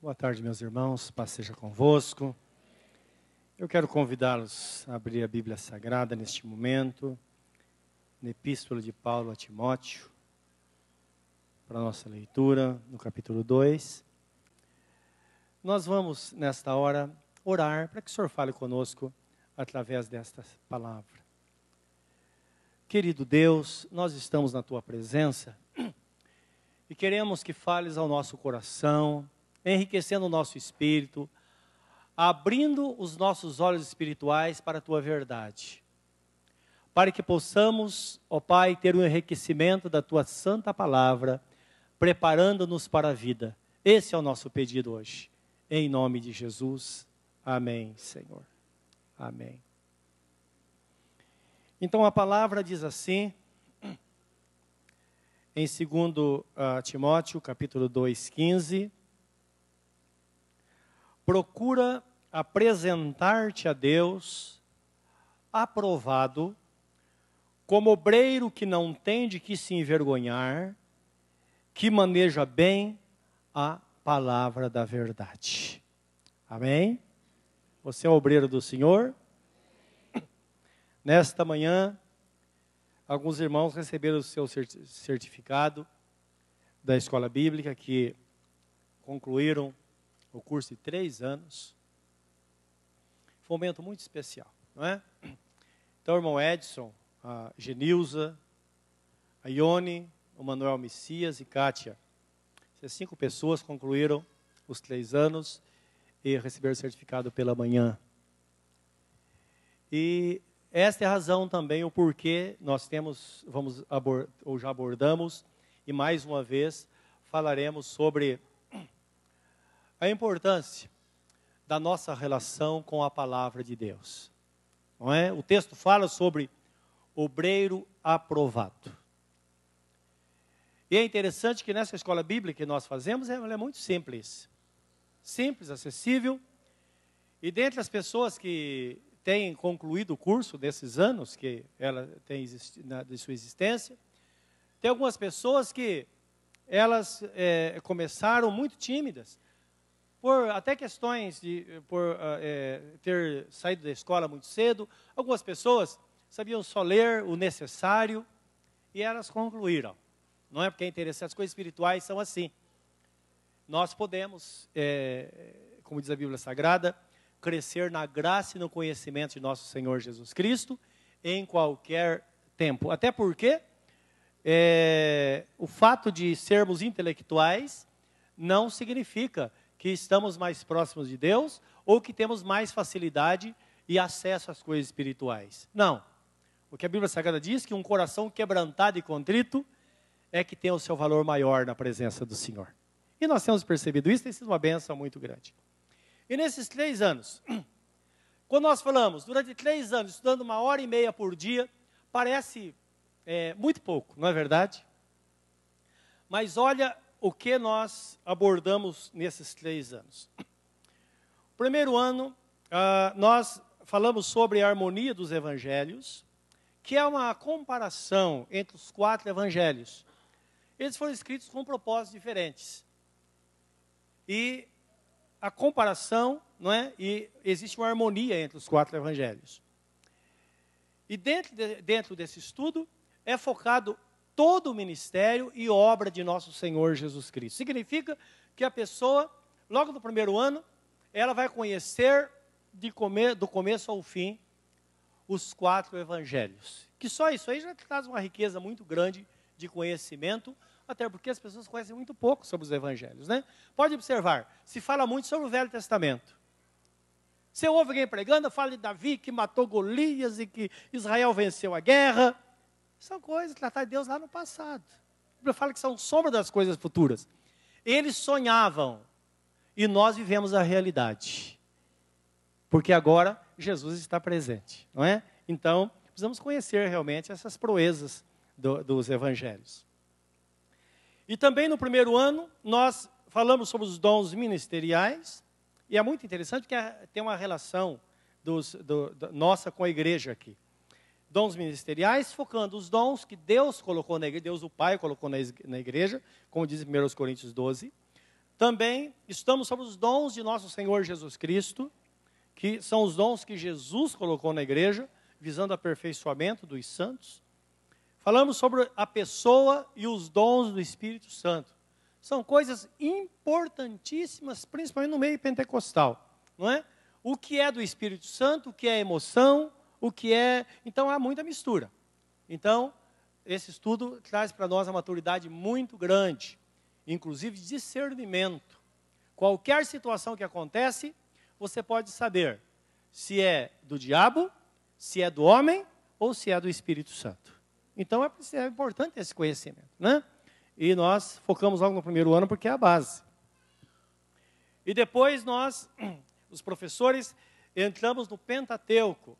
Boa tarde, meus irmãos. Paz seja convosco. Eu quero convidá-los a abrir a Bíblia Sagrada neste momento, na Epístola de Paulo a Timóteo, para a nossa leitura, no capítulo 2. Nós vamos, nesta hora, orar para que o Senhor fale conosco através desta palavra. Querido Deus, nós estamos na tua presença e queremos que fales ao nosso coração enriquecendo o nosso espírito, abrindo os nossos olhos espirituais para a tua verdade. Para que possamos, ó Pai, ter um enriquecimento da tua santa palavra, preparando-nos para a vida. Esse é o nosso pedido hoje. Em nome de Jesus. Amém, Senhor. Amém. Então a palavra diz assim, em 2 uh, Timóteo, capítulo 2, 15 procura apresentar-te a Deus aprovado, como obreiro que não tem de que se envergonhar, que maneja bem a palavra da verdade. Amém? Você é obreiro do Senhor? Nesta manhã, alguns irmãos receberam o seu certificado da escola bíblica que concluíram o curso de três anos. Foi um momento muito especial, não é? Então, o irmão Edson, a Genilza, a Ione, o Manuel Messias e Kátia. Essas cinco pessoas concluíram os três anos e receberam o certificado pela manhã. E esta é a razão também, o porquê nós temos, vamos ou já abordamos, e mais uma vez falaremos sobre a importância da nossa relação com a palavra de Deus. Não é? O texto fala sobre obreiro aprovado. E é interessante que nessa escola bíblica que nós fazemos, ela é muito simples. Simples, acessível. E dentre as pessoas que têm concluído o curso desses anos que ela tem de sua existência, tem algumas pessoas que elas é, começaram muito tímidas, por até questões de por é, ter saído da escola muito cedo, algumas pessoas sabiam só ler o necessário e elas concluíram. Não é porque é interessante, as coisas espirituais são assim. Nós podemos, é, como diz a Bíblia Sagrada, crescer na graça e no conhecimento de nosso Senhor Jesus Cristo em qualquer tempo. Até porque é, o fato de sermos intelectuais não significa que estamos mais próximos de Deus ou que temos mais facilidade e acesso às coisas espirituais. Não. O que a Bíblia Sagrada diz que um coração quebrantado e contrito é que tem o seu valor maior na presença do Senhor. E nós temos percebido isso, tem sido uma benção muito grande. E nesses três anos, quando nós falamos, durante três anos, estudando uma hora e meia por dia, parece é, muito pouco, não é verdade? Mas olha o que nós abordamos nesses três anos. Primeiro ano, uh, nós falamos sobre a harmonia dos evangelhos, que é uma comparação entre os quatro evangelhos. Eles foram escritos com propósitos diferentes. E a comparação, não é? E existe uma harmonia entre os quatro evangelhos. E dentro, de, dentro desse estudo é focado todo o ministério e obra de nosso Senhor Jesus Cristo. Significa que a pessoa, logo no primeiro ano, ela vai conhecer come, do começo ao fim os quatro evangelhos. Que só isso aí já traz uma riqueza muito grande de conhecimento, até porque as pessoas conhecem muito pouco sobre os evangelhos, né? Pode observar, se fala muito sobre o Velho Testamento. Você ouve alguém pregando, fala de Davi que matou Golias e que Israel venceu a guerra. São coisas tratadas de Deus lá no passado. Bíblia fala que são sombra das coisas futuras. Eles sonhavam e nós vivemos a realidade. Porque agora Jesus está presente, não é? Então, precisamos conhecer realmente essas proezas do, dos evangelhos. E também no primeiro ano, nós falamos sobre os dons ministeriais, e é muito interessante porque tem uma relação dos, do, do, nossa com a igreja aqui dons ministeriais, focando os dons que Deus colocou na igreja, Deus o Pai colocou na igreja, como diz em 1 Coríntios 12, Também estamos sobre os dons de nosso Senhor Jesus Cristo, que são os dons que Jesus colocou na igreja, visando aperfeiçoamento dos santos. Falamos sobre a pessoa e os dons do Espírito Santo. São coisas importantíssimas, principalmente no meio pentecostal, não é? O que é do Espírito Santo, o que é emoção, o que é. Então há muita mistura. Então, esse estudo traz para nós uma maturidade muito grande inclusive discernimento. Qualquer situação que acontece, você pode saber se é do diabo, se é do homem ou se é do Espírito Santo. Então é, é importante esse conhecimento, né? E nós focamos logo no primeiro ano porque é a base. E depois nós, os professores, entramos no Pentateuco,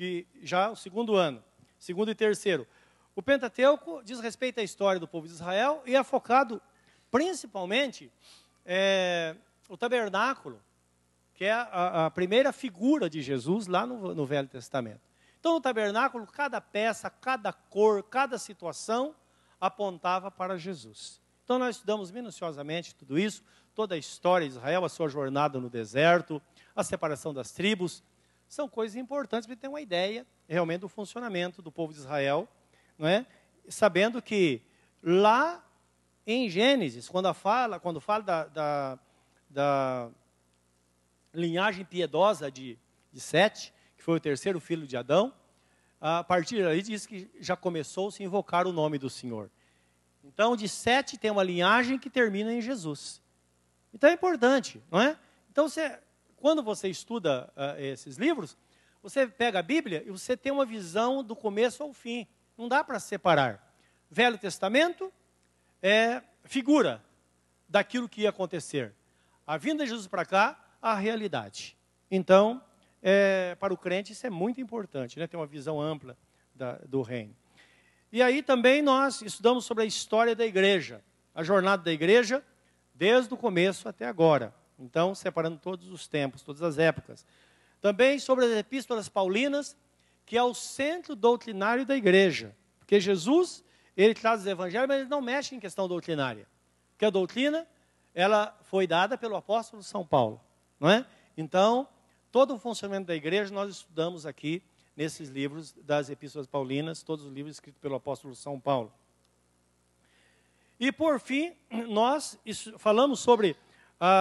que já o segundo ano, segundo e terceiro. O Pentateuco diz respeito à história do povo de Israel e é focado Principalmente é, o tabernáculo, que é a, a, primeira figura de Jesus lá no, no Velho Testamento. Então, no tabernáculo, cada peça, cada cor, cada situação apontava para Jesus. Então, nós estudamos minuciosamente tudo isso, toda a história de Israel, a sua jornada no deserto, a separação das tribos. São coisas importantes para ter uma ideia realmente do funcionamento do povo de Israel, não é? sabendo que lá em Gênesis, quando fala, quando fala da, da, da linhagem piedosa de, de Sete, que foi o terceiro filho de Adão, a partir daí diz que já começou a se invocar o nome do Senhor. Então, de Sete tem uma linhagem que termina em Jesus. Então é importante, não é? Então, você, quando você estuda uh, esses livros, você pega a Bíblia e você tem uma visão do começo ao fim. Não dá para separar. Velho Testamento, é figura daquilo que ia acontecer. A vinda de Jesus para cá, a realidade. Então, é, para o crente isso é muito importante, né? ter uma visão ampla da, do reino. E aí também nós estudamos sobre a história da igreja, a jornada da igreja, desde o começo até agora. Então, separando todos os tempos, todas as épocas. Também sobre as epístolas paulinas, que é o centro doutrinário da igreja. Porque Jesus ele traz os evangelhos, mas ele não mexe em questão doutrinária. Porque a doutrina, ela foi dada pelo apóstolo São Paulo, não é? Então, todo o funcionamento da igreja nós estudamos aqui nesses livros das epístolas paulinas, todos os livros escritos pelo apóstolo São Paulo. E por fim, nós falamos sobre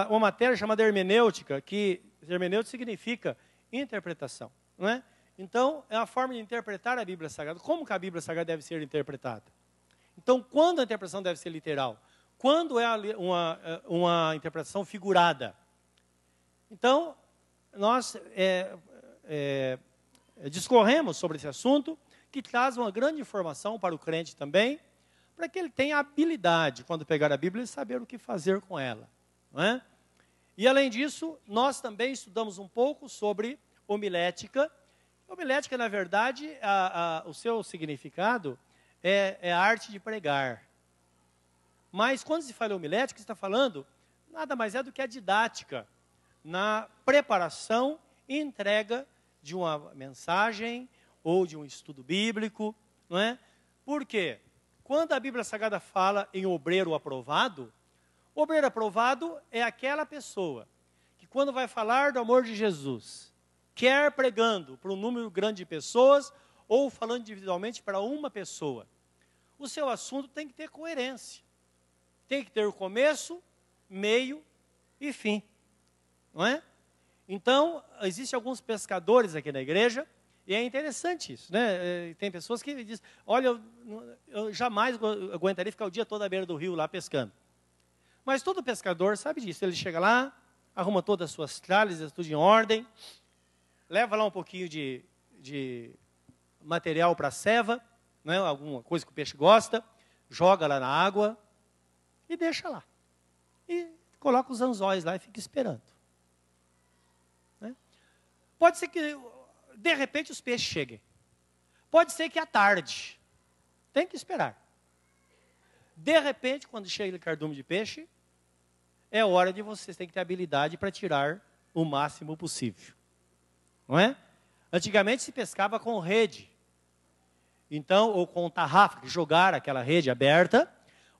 uma matéria chamada hermenêutica, que hermenêutica significa interpretação, não é? Então, é a forma de interpretar a Bíblia Sagrada. Como que a Bíblia Sagrada deve ser interpretada? Então, quando a interpretação deve ser literal? Quando é uma, é, uma interpretação figurada? Então, nós é, é, discorremos sobre esse assunto, que traz uma grande informação para o crente também, para que ele tenha habilidade, quando pegar a Bíblia, de saber o que fazer com ela. É? E, além disso, nós também estudamos um pouco sobre homilética. Homilética, na verdade, a, a, o seu significado é, é a arte de pregar. Mas quando se fala homilética, você está falando nada mais é do que a didática na preparação e entrega de uma mensagem ou de um estudo bíblico, não é? Por quê? Quando a Bíblia Sagrada fala em obreiro aprovado, obreiro aprovado é aquela pessoa que quando vai falar do amor de Jesus, quer pregando para um número grande de pessoas ou falando individualmente para uma pessoa. O seu assunto tem que ter coerência. Tem que ter o começo, meio e fim. Não é? Então, existem alguns pescadores aqui na igreja, e é interessante isso, né? É, tem pessoas que dizem, olha, eu, eu jamais aguentaria ficar o dia todo à beira do rio lá pescando. Mas todo pescador sabe disso. Ele chega lá, arruma todas as suas tralhas, tudo em ordem, leva lá um pouquinho de, de material para a ceva, né, alguma coisa que o peixe gosta, joga lá na água e deixa lá. E coloca os anzóis lá e fica esperando. Né? Pode ser que, de repente, os peixes cheguem. Pode ser que à tarde. Tem que esperar. De repente, quando chega o cardume de peixe, é hora de vocês terem que ter habilidade para tirar o máximo possível. Não é? Antigamente se pescava com rede. Então, ou com tarrafa, que jogar aquela rede aberta,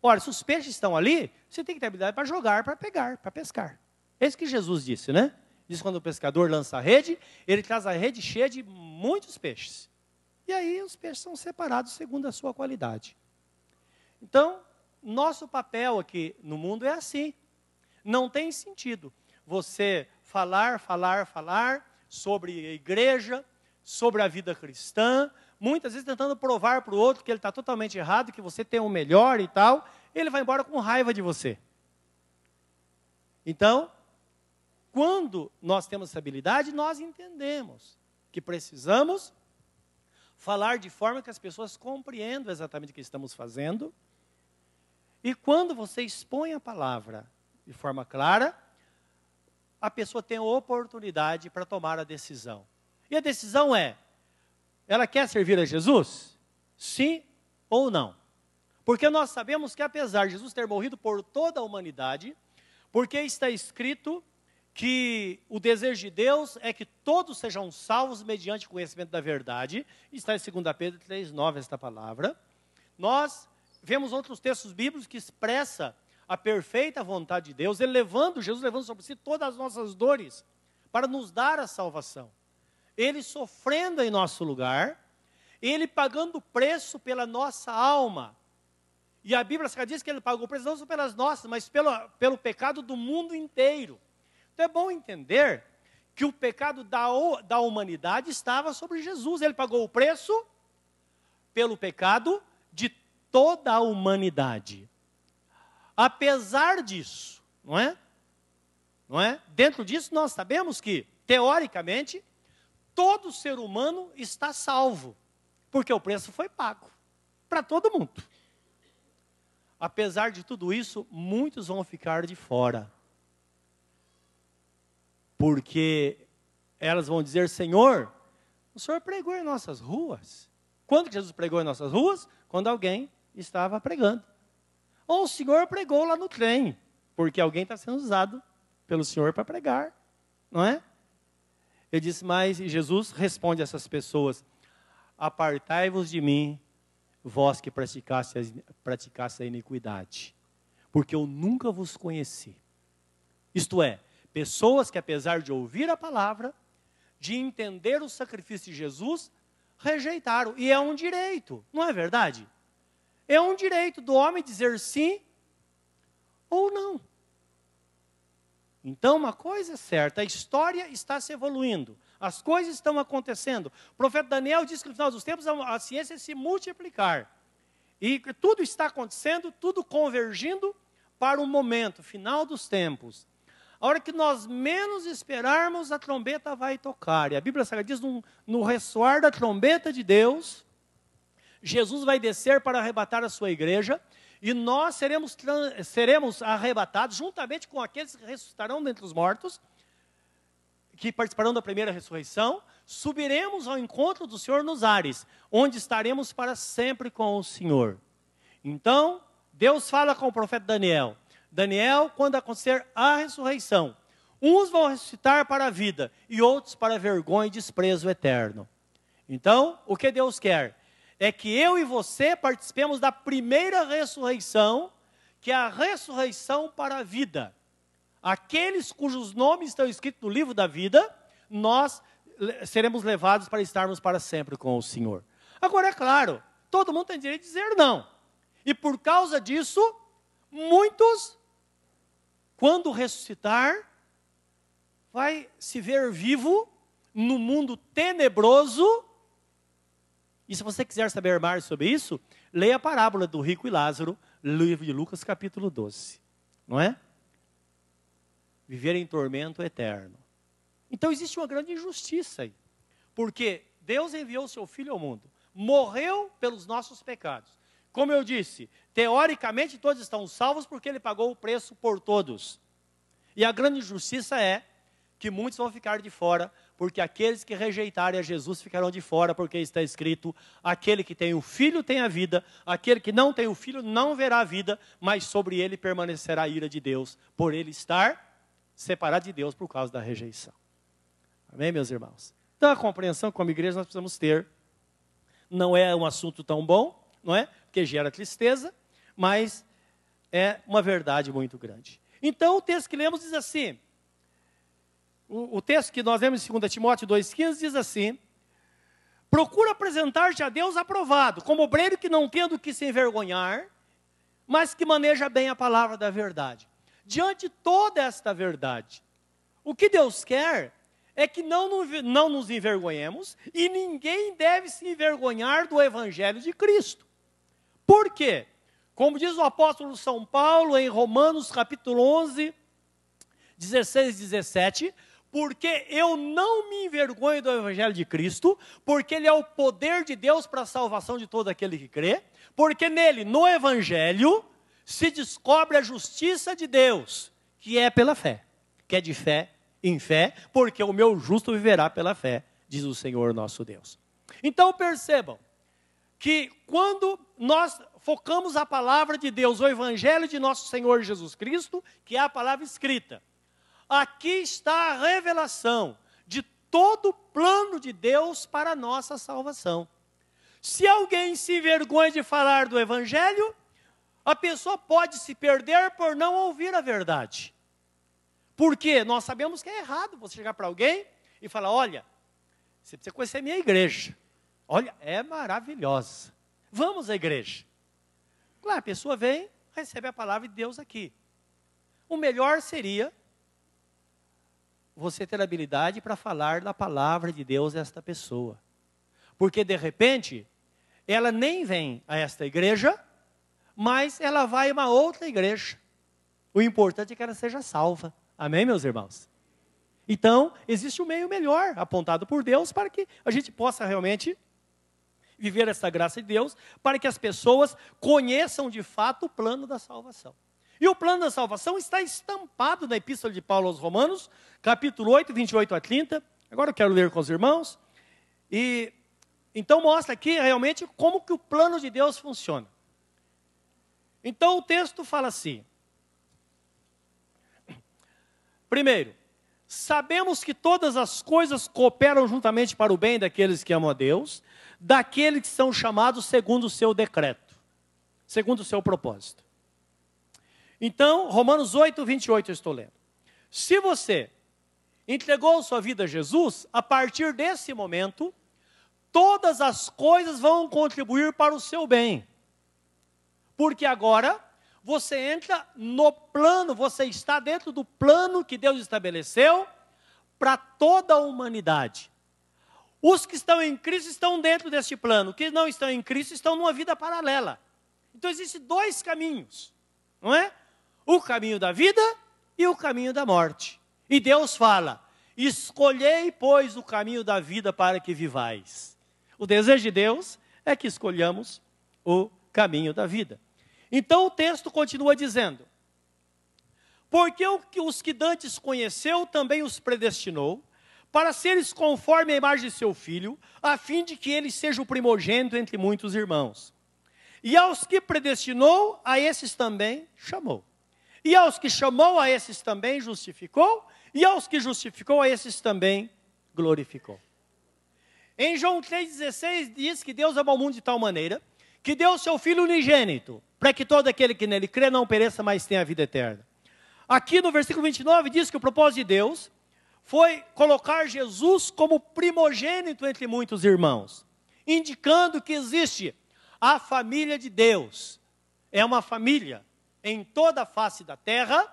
Ora, se os peixes estão ali, você tem que ter habilidade para jogar, para pegar, para pescar. É isso que Jesus disse, né? Diz quando o pescador lança a rede, ele traz a rede cheia de muitos peixes. E aí os peixes são separados segundo a sua qualidade. Então, nosso papel aqui no mundo é assim. Não tem sentido você falar, falar, falar sobre a igreja, sobre a vida cristã, muitas vezes tentando provar para o outro que ele está totalmente errado, que você tem o melhor e tal, ele vai embora com raiva de você. Então, quando nós temos essa habilidade, nós entendemos que precisamos falar de forma que as pessoas compreendam exatamente o que estamos fazendo. E quando você expõe a palavra de forma clara, a pessoa tem a oportunidade para tomar a decisão. E a decisão é: ela quer servir a Jesus? Sim ou não? Porque nós sabemos que apesar de Jesus ter morrido por toda a humanidade, porque está escrito que o desejo de Deus é que todos sejam salvos mediante o conhecimento da verdade, está em 2 Pedro 3,9 esta palavra. Nós vemos outros textos bíblicos que expressa a perfeita vontade de Deus, ele levando, Jesus levando sobre si todas as nossas dores, para nos dar a salvação. Ele sofrendo em nosso lugar, ele pagando o preço pela nossa alma. E a Bíblia diz que ele pagou o preço não só pelas nossas, mas pelo, pelo pecado do mundo inteiro. Então é bom entender que o pecado da, da humanidade estava sobre Jesus. Ele pagou o preço pelo pecado de toda a humanidade. Apesar disso, não é? Não é? Dentro disso nós sabemos que, teoricamente, todo ser humano está salvo, porque o preço foi pago para todo mundo. Apesar de tudo isso, muitos vão ficar de fora. Porque elas vão dizer: Senhor, o Senhor pregou em nossas ruas. Quando Jesus pregou em nossas ruas? Quando alguém estava pregando. Ou o senhor pregou lá no trem, porque alguém está sendo usado pelo senhor para pregar, não é? Ele disse, mas Jesus responde a essas pessoas: Apartai-vos de mim, vós que praticasse, praticasse a iniquidade, porque eu nunca vos conheci. Isto é, pessoas que, apesar de ouvir a palavra, de entender o sacrifício de Jesus, rejeitaram. E é um direito, não é verdade? É um direito do homem dizer sim ou não. Então, uma coisa é certa: a história está se evoluindo, as coisas estão acontecendo. O profeta Daniel diz que no final dos tempos a ciência se multiplicar. E tudo está acontecendo, tudo convergindo para o momento final dos tempos. A hora que nós menos esperarmos, a trombeta vai tocar. E a Bíblia Sagrada diz: no, no ressoar da trombeta de Deus, Jesus vai descer para arrebatar a sua igreja e nós seremos, seremos arrebatados juntamente com aqueles que ressuscitarão dentre os mortos, que participarão da primeira ressurreição. Subiremos ao encontro do Senhor nos ares, onde estaremos para sempre com o Senhor. Então, Deus fala com o profeta Daniel: Daniel, quando acontecer a ressurreição, uns vão ressuscitar para a vida e outros para a vergonha e desprezo eterno. Então, o que Deus quer? É que eu e você participemos da primeira ressurreição, que é a ressurreição para a vida. Aqueles cujos nomes estão escritos no livro da vida, nós seremos levados para estarmos para sempre com o Senhor. Agora, é claro, todo mundo tem direito de dizer não. E por causa disso, muitos, quando ressuscitar, vai se ver vivo no mundo tenebroso e se você quiser saber mais sobre isso, leia a parábola do rico e Lázaro, livro de Lucas, capítulo 12. Não é? Viver em tormento eterno. Então existe uma grande injustiça aí. Porque Deus enviou seu filho ao mundo, morreu pelos nossos pecados. Como eu disse, teoricamente todos estão salvos porque ele pagou o preço por todos. E a grande injustiça é que muitos vão ficar de fora, porque aqueles que rejeitarem a Jesus ficarão de fora, porque está escrito: aquele que tem o filho tem a vida, aquele que não tem o filho não verá a vida, mas sobre ele permanecerá a ira de Deus, por ele estar separado de Deus por causa da rejeição. Amém, meus irmãos? Então a compreensão como igreja nós precisamos ter. Não é um assunto tão bom, não é? Porque gera tristeza, mas é uma verdade muito grande. Então, o texto que lemos diz assim: o, o texto que nós lemos em 2 Timóteo 2,15 diz assim: Procura apresentar-te a Deus aprovado, como obreiro que não tendo que se envergonhar, mas que maneja bem a palavra da verdade. Diante de toda esta verdade, o que Deus quer é que não, não nos envergonhemos e ninguém deve se envergonhar do Evangelho de Cristo. Por quê? Como diz o apóstolo São Paulo em Romanos capítulo 11, 16 e 17, porque eu não me envergonho do Evangelho de Cristo, porque ele é o poder de Deus para a salvação de todo aquele que crê, porque nele, no Evangelho, se descobre a justiça de Deus, que é pela fé, que é de fé em fé, porque o meu justo viverá pela fé, diz o Senhor nosso Deus. Então percebam que quando nós focamos a palavra de Deus, o evangelho de nosso Senhor Jesus Cristo, que é a palavra escrita, aqui está a revelação de todo o plano de Deus para a nossa salvação. Se alguém se envergonha de falar do evangelho, a pessoa pode se perder por não ouvir a verdade. Porque nós sabemos que é errado você chegar para alguém e falar: olha, você precisa conhecer a minha igreja. Olha, é maravilhosa. Vamos à igreja. Claro, a pessoa vem, recebe a palavra de Deus aqui. O melhor seria você ter habilidade para falar da palavra de Deus a esta pessoa. Porque de repente, ela nem vem a esta igreja, mas ela vai a uma outra igreja. O importante é que ela seja salva. Amém, meus irmãos? Então, existe um meio melhor apontado por Deus para que a gente possa realmente viver essa graça de Deus, para que as pessoas conheçam de fato o plano da salvação. E o plano da salvação está estampado na Epístola de Paulo aos Romanos, capítulo 8, 28 a 30. Agora eu quero ler com os irmãos. E então mostra aqui realmente como que o plano de Deus funciona. Então o texto fala assim: Primeiro, sabemos que todas as coisas cooperam juntamente para o bem daqueles que amam a Deus, daqueles que são chamados segundo o seu decreto, segundo o seu propósito. Então, Romanos 8, 28 eu estou lendo. Se você entregou sua vida a Jesus, a partir desse momento, todas as coisas vão contribuir para o seu bem. Porque agora você entra no plano, você está dentro do plano que Deus estabeleceu para toda a humanidade. Os que estão em Cristo estão dentro deste plano, os que não estão em Cristo estão numa vida paralela. Então existem dois caminhos, não é? O caminho da vida e o caminho da morte. E Deus fala: Escolhei, pois, o caminho da vida para que vivais. O desejo de Deus é que escolhamos o caminho da vida. Então o texto continua dizendo: Porque os que dantes conheceu também os predestinou, para seres conforme a imagem de seu filho, a fim de que ele seja o primogênito entre muitos irmãos. E aos que predestinou, a esses também chamou. E aos que chamou, a esses também justificou. E aos que justificou, a esses também glorificou. Em João 3,16 diz que Deus amou o mundo de tal maneira que deu seu Filho unigênito para que todo aquele que nele crê não pereça, mas tenha a vida eterna. Aqui no versículo 29 diz que o propósito de Deus foi colocar Jesus como primogênito entre muitos irmãos, indicando que existe a família de Deus. É uma família em toda a face da terra,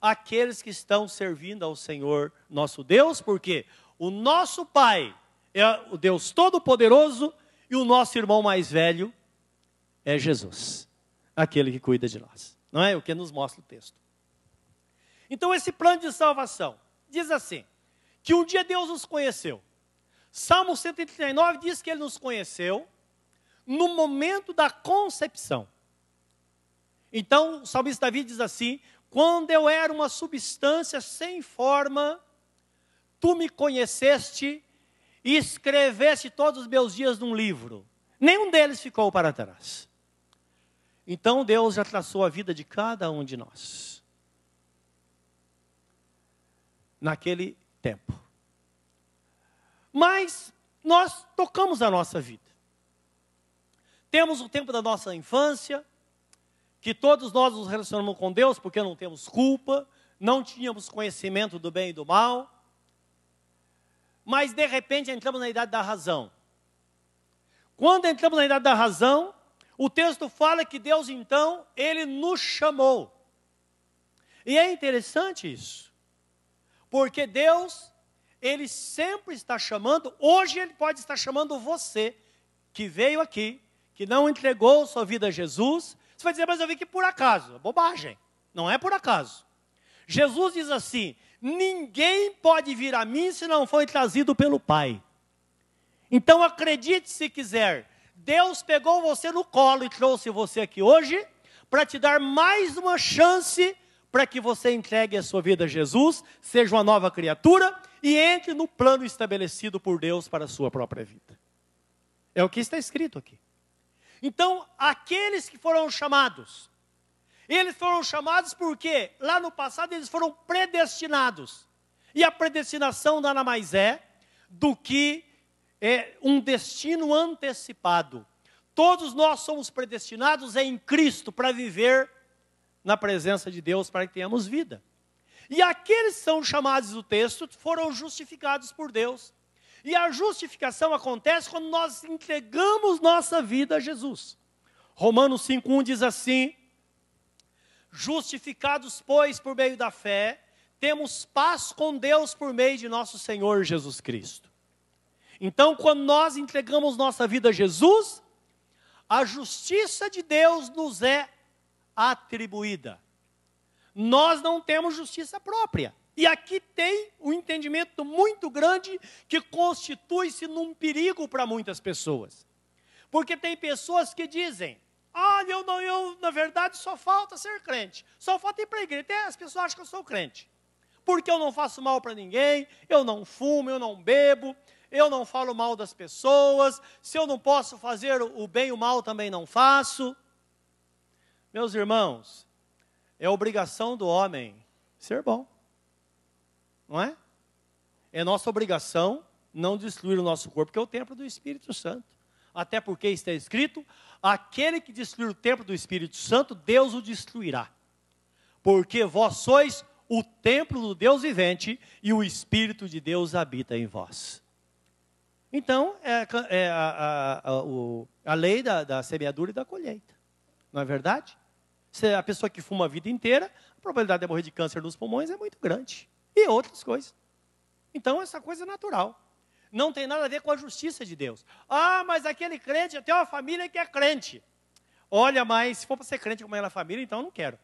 aqueles que estão servindo ao Senhor nosso Deus, porque o nosso Pai é o Deus Todo-Poderoso e o nosso irmão mais velho é Jesus aquele que cuida de nós. Não é o que nos mostra o texto. Então, esse plano de salvação diz assim: que um dia Deus nos conheceu. Salmo 139 diz que ele nos conheceu no momento da concepção. Então, o salmista Davi diz assim: quando eu era uma substância sem forma, tu me conheceste e escreveste todos os meus dias num livro. Nenhum deles ficou para trás. Então Deus já traçou a vida de cada um de nós. Naquele tempo. Mas nós tocamos a nossa vida. Temos o tempo da nossa infância, que todos nós nos relacionamos com Deus porque não temos culpa, não tínhamos conhecimento do bem e do mal, mas de repente entramos na idade da razão. Quando entramos na idade da razão, o texto fala que Deus então, ele nos chamou. E é interessante isso. Porque Deus, ele sempre está chamando, hoje ele pode estar chamando você que veio aqui, que não entregou sua vida a Jesus. Você vai dizer, mas eu vim aqui por acaso. Bobagem. Não é por acaso. Jesus diz assim: ninguém pode vir a mim se não for trazido pelo Pai. Então acredite se quiser, Deus pegou você no colo e trouxe você aqui hoje para te dar mais uma chance para que você entregue a sua vida a Jesus, seja uma nova criatura e entre no plano estabelecido por Deus para a sua própria vida. É o que está escrito aqui. Então, aqueles que foram chamados, eles foram chamados porque lá no passado eles foram predestinados. E a predestinação nada mais é do que é, um destino antecipado. Todos nós somos predestinados em Cristo para viver na presença de Deus, para que tenhamos vida. E aqueles que são chamados do texto foram justificados por Deus. E a justificação acontece quando nós entregamos nossa vida a Jesus. Romanos 5,1 diz assim: Justificados, pois, por meio da fé, temos paz com Deus por meio de nosso Senhor Jesus Cristo. Então, quando nós entregamos nossa vida a Jesus, a justiça de Deus nos é atribuída. Nós não temos justiça própria. E aqui tem um entendimento muito grande que constitui-se num perigo para muitas pessoas. Porque tem pessoas que dizem: Olha, eu, não, eu na verdade só falta ser crente, só falta ir para a igreja. Até as pessoas acham que eu sou crente. Porque eu não faço mal para ninguém, eu não fumo, eu não bebo, eu não falo mal das pessoas, se eu não posso fazer o bem e o mal também não faço. Meus irmãos, é obrigação do homem ser bom, não é? É nossa obrigação não destruir o nosso corpo, que é o templo do Espírito Santo. Até porque está escrito: aquele que destruir o templo do Espírito Santo, Deus o destruirá. Porque vós sois o templo do Deus vivente e o Espírito de Deus habita em vós. Então, é, é a, a, a, a, lei da, da semeadura e da colheita. Não é verdade? Se a pessoa que fuma a vida inteira, a probabilidade de morrer de câncer nos pulmões é muito grande. E outras coisas. Então, essa coisa é natural não tem nada a ver com a justiça de Deus. Ah, mas aquele crente, tenho uma família que é crente. Olha, mas se for para ser crente com aquela família, então não quero.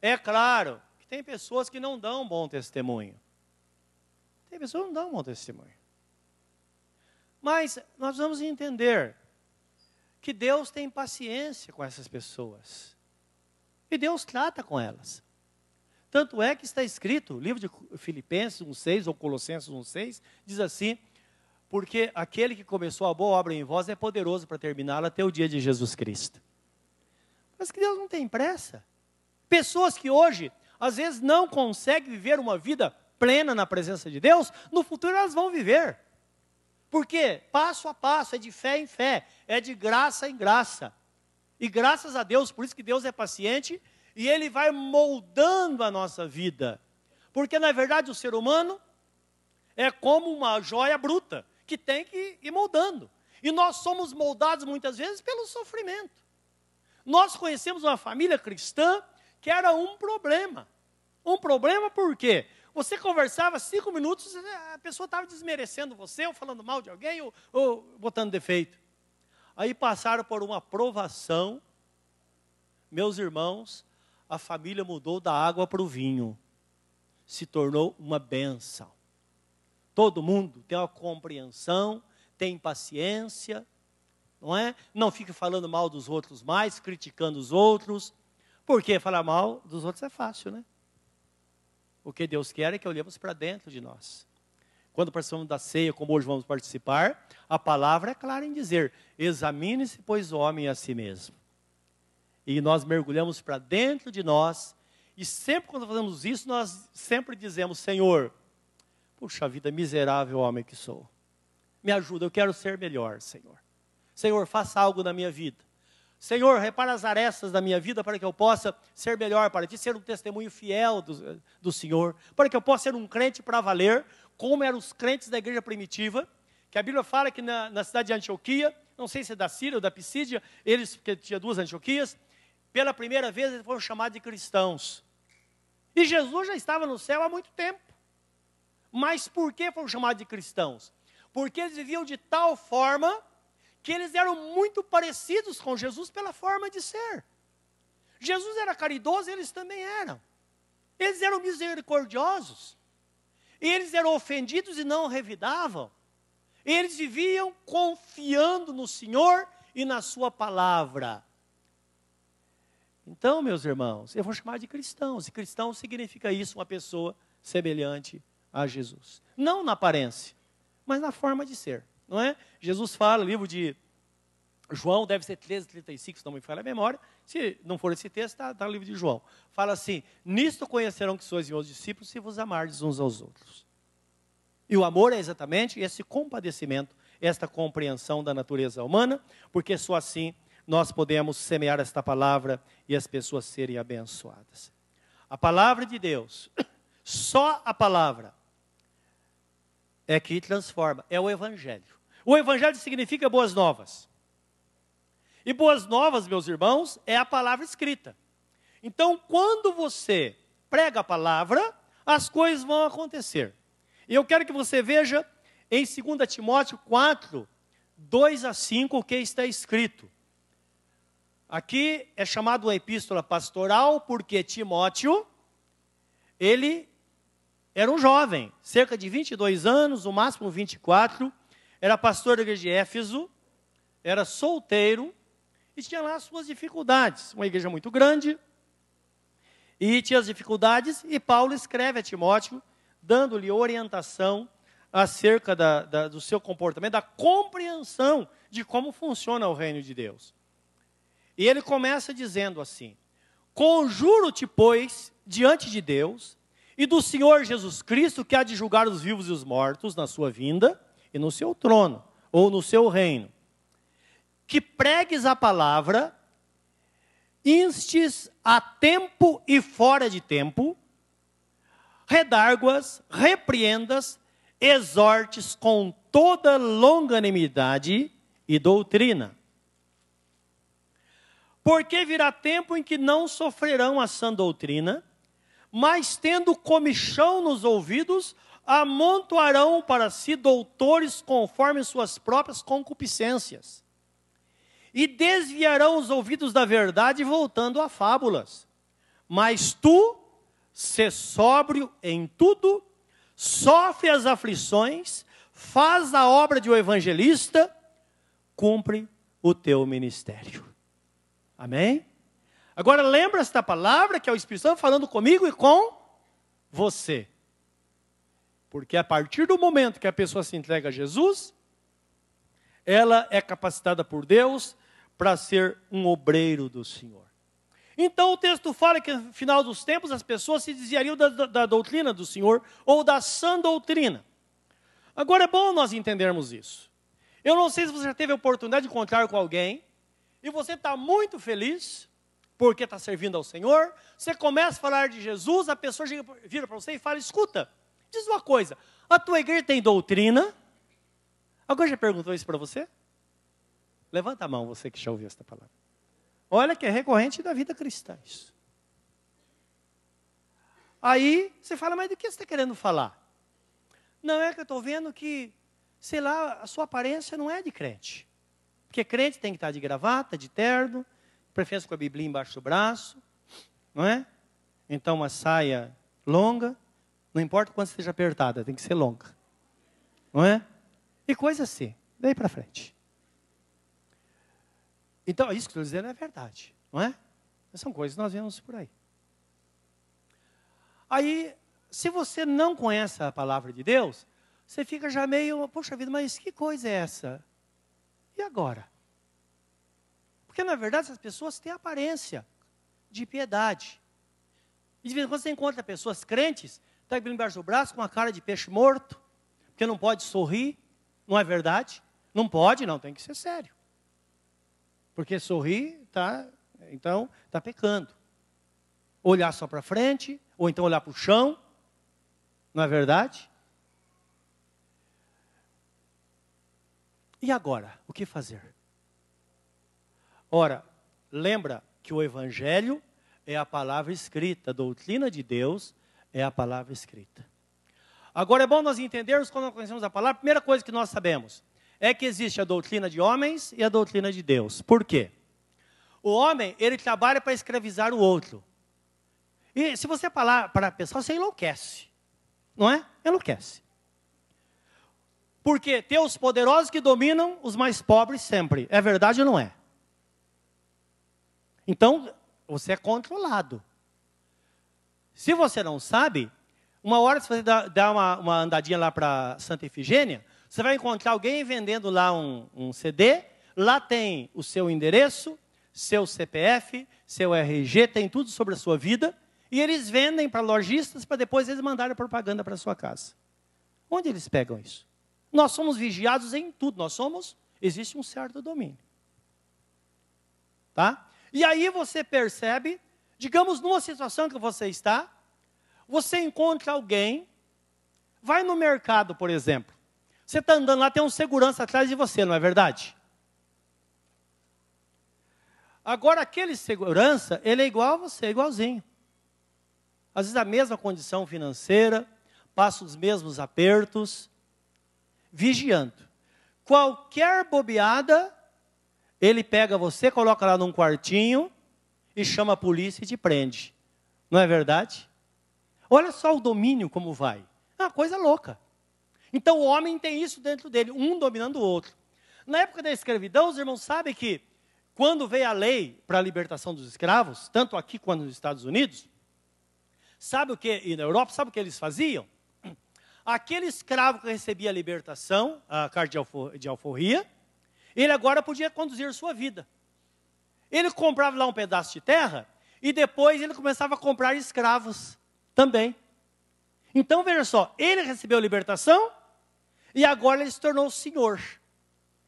É claro que tem pessoas que não dão bom testemunho. Tem pessoas que não dão bom testemunho. Mas nós vamos entender que Deus tem paciência com essas pessoas. E Deus trata com elas. Tanto é que está escrito, livro de Filipenses 1,6 ou Colossenses 1,6, diz assim: porque aquele que começou a boa obra em vós é poderoso para terminá-la até o dia de Jesus Cristo. Mas que Deus não tem pressa. Pessoas que hoje, às vezes, não conseguem viver uma vida plena na presença de Deus, no futuro elas vão viver. Porque passo a passo, é de fé em fé, é de graça em graça. E graças a Deus, por isso que Deus é paciente e Ele vai moldando a nossa vida. Porque, na verdade, o ser humano é como uma joia bruta que tem que ir moldando. E nós somos moldados muitas vezes pelo sofrimento. Nós conhecemos uma família cristã que era um problema. Um problema por quê? Você conversava cinco minutos, a pessoa estava desmerecendo você, ou falando mal de alguém, ou, ou botando defeito. Aí passaram por uma provação, meus irmãos, a família mudou da água para o vinho, se tornou uma benção. Todo mundo tem uma compreensão, tem paciência, não é? Não fica falando mal dos outros mais, criticando os outros, porque falar mal dos outros é fácil, né? O que Deus quer é que olhemos para dentro de nós. Quando participamos da ceia, como hoje vamos participar, a palavra é clara em dizer: examine-se, pois, homem a si mesmo. E nós mergulhamos para dentro de nós, e sempre quando fazemos isso, nós sempre dizemos: Senhor, Puxa vida, miserável homem que sou. Me ajuda, eu quero ser melhor, Senhor. Senhor, faça algo na minha vida. Senhor, repara as arestas da minha vida para que eu possa ser melhor para ti, ser um testemunho fiel do, do Senhor, para que eu possa ser um crente para valer, como eram os crentes da igreja primitiva, que a Bíblia fala que na, na cidade de Antioquia, não sei se é da Síria ou da Pisídia, eles, porque tinha duas Antioquias, pela primeira vez eles foram chamados de cristãos. E Jesus já estava no céu há muito tempo. Mas por que foram chamados de cristãos? Porque eles viviam de tal forma que eles eram muito parecidos com Jesus pela forma de ser. Jesus era caridoso, eles também eram. Eles eram misericordiosos. E eles eram ofendidos e não revidavam. Eles viviam confiando no Senhor e na Sua palavra. Então, meus irmãos, eu vou chamar de cristãos. E cristão significa isso, uma pessoa semelhante a Jesus. Não na aparência, mas na forma de ser não é? Jesus fala, livro de João, deve ser 13, 35, se não me falha a memória. Se não for esse texto, está tá no livro de João. Fala assim: Nisto conhecerão que sois meus discípulos se vos amardes uns aos outros. E o amor é exatamente esse compadecimento, esta compreensão da natureza humana, porque só assim nós podemos semear esta palavra e as pessoas serem abençoadas. A palavra de Deus, só a palavra, é que transforma, é o Evangelho. O evangelho significa boas novas. E boas novas, meus irmãos, é a palavra escrita. Então, quando você prega a palavra, as coisas vão acontecer. E eu quero que você veja em 2 Timóteo 4, 2 a 5, o que está escrito. Aqui é chamado uma epístola pastoral, porque Timóteo, ele era um jovem, cerca de 22 anos, no máximo 24, era pastor da igreja de Éfeso, era solteiro e tinha lá as suas dificuldades. Uma igreja muito grande e tinha as dificuldades, e Paulo escreve a Timóteo, dando-lhe orientação acerca da, da, do seu comportamento, da compreensão de como funciona o reino de Deus. E ele começa dizendo assim: Conjuro-te, pois, diante de Deus e do Senhor Jesus Cristo, que há de julgar os vivos e os mortos na sua vinda e no seu trono, ou no seu reino. Que pregues a palavra, instes a tempo e fora de tempo, redarguas, repreendas, exortes com toda longanimidade e doutrina. Porque virá tempo em que não sofrerão a sã doutrina, mas tendo comichão nos ouvidos, amontoarão para si doutores conforme suas próprias concupiscências, e desviarão os ouvidos da verdade, voltando a fábulas. Mas tu, se sóbrio em tudo, sofre as aflições, faz a obra de um evangelista, cumpre o teu ministério. Amém? Agora lembra esta palavra que é o Espírito Santo falando comigo e com você. Porque a partir do momento que a pessoa se entrega a Jesus, ela é capacitada por Deus para ser um obreiro do Senhor. Então o texto fala que no final dos tempos as pessoas se desviariam da, da, da doutrina do Senhor ou da sã doutrina. Agora é bom nós entendermos isso. Eu não sei se você já teve a oportunidade de encontrar com alguém e você está muito feliz porque está servindo ao Senhor. Você começa a falar de Jesus, a pessoa vira para você e fala: escuta, Diz uma coisa: a tua igreja tem doutrina? Alguém já perguntou isso para você? Levanta a mão, você que já ouviu esta palavra. Olha que é recorrente da vida cristã isso. Aí você fala, mas do que você está querendo falar? Não é que eu estou vendo que, sei lá, a sua aparência não é de crente. Porque crente tem que estar de gravata, de terno, preferência com a Bíblia embaixo do braço, não é? Então uma saia longa, não importa quanto esteja apertada, tem que ser longa. Não é? E coisa assim, daí para frente. Então, isso que estou dizendo é verdade, não é? são coisas que nós vemos por aí. Aí, se você não conhece a palavra de Deus, você fica já meio, poxa vida, mas que coisa é essa? E agora? Porque, na verdade, essas pessoas têm aparência de piedade. E de vez em quando você encontra pessoas crentes está embaixo do braço com uma cara de peixe morto, porque não pode sorrir, não é verdade? Não pode, não, tem que ser sério. Porque sorrir está, então, está pecando. Olhar só para frente, ou então olhar para o chão, não é verdade? E agora, o que fazer? Ora, lembra que o Evangelho é a palavra escrita, a doutrina de Deus é a palavra escrita. Agora é bom nós entendermos, quando nós conhecemos a palavra, a primeira coisa que nós sabemos é que existe a doutrina de homens e a doutrina de Deus. Por quê? O homem, ele trabalha para escravizar o outro. E se você falar para a pessoa, você enlouquece. Não é? Enlouquece. Porque tem os poderosos que dominam os mais pobres sempre. É verdade ou não é? Então, você é controlado. Se você não sabe, uma hora, se você dá uma, uma andadinha lá para Santa Efigênia, você vai encontrar alguém vendendo lá um, um CD, lá tem o seu endereço, seu CPF, seu RG, tem tudo sobre a sua vida, e eles vendem para lojistas para depois eles mandarem propaganda para sua casa. Onde eles pegam isso? Nós somos vigiados em tudo, nós somos, existe um certo domínio. Tá? E aí você percebe, digamos, numa situação que você está, você encontra alguém, vai no mercado, por exemplo. Você está andando lá, tem um segurança atrás de você, não é verdade? Agora, aquele segurança, ele é igual a você, igualzinho. Às vezes a mesma condição financeira, passa os mesmos apertos, vigiando. Qualquer bobeada, ele pega você, coloca lá num quartinho e chama a polícia e te prende. Não é verdade? Olha só o domínio como vai. É uma coisa louca. Então o homem tem isso dentro dele, um dominando o outro. Na época da escravidão, os irmãos sabem que quando veio a lei para a libertação dos escravos, tanto aqui quanto nos Estados Unidos, sabe o que, e na Europa, sabe o que eles faziam? Aquele escravo que recebia a libertação, a carta de alforria, ele agora podia conduzir sua vida. Ele comprava lá um pedaço de terra e depois ele começava a comprar escravos também. Então veja só, ele recebeu libertação e agora ele se tornou senhor.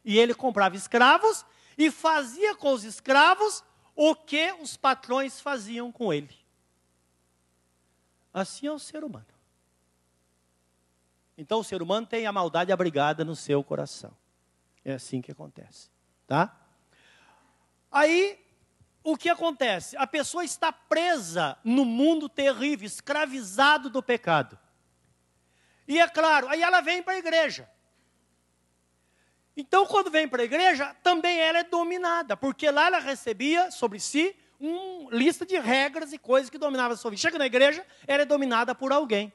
E ele comprava escravos e fazia com os escravos o que os patrões faziam com ele. Assim é o ser humano. Então o ser humano tem a maldade abrigada no seu coração. É assim que acontece, tá? Aí, o que acontece? A pessoa está presa no mundo terrível, escravizado do pecado. E é claro, aí ela vem para a igreja. Então, quando vem para a igreja, também ela é dominada, porque lá ela recebia sobre si uma lista de regras e coisas que dominava sobre. Chega na igreja, ela é dominada por alguém.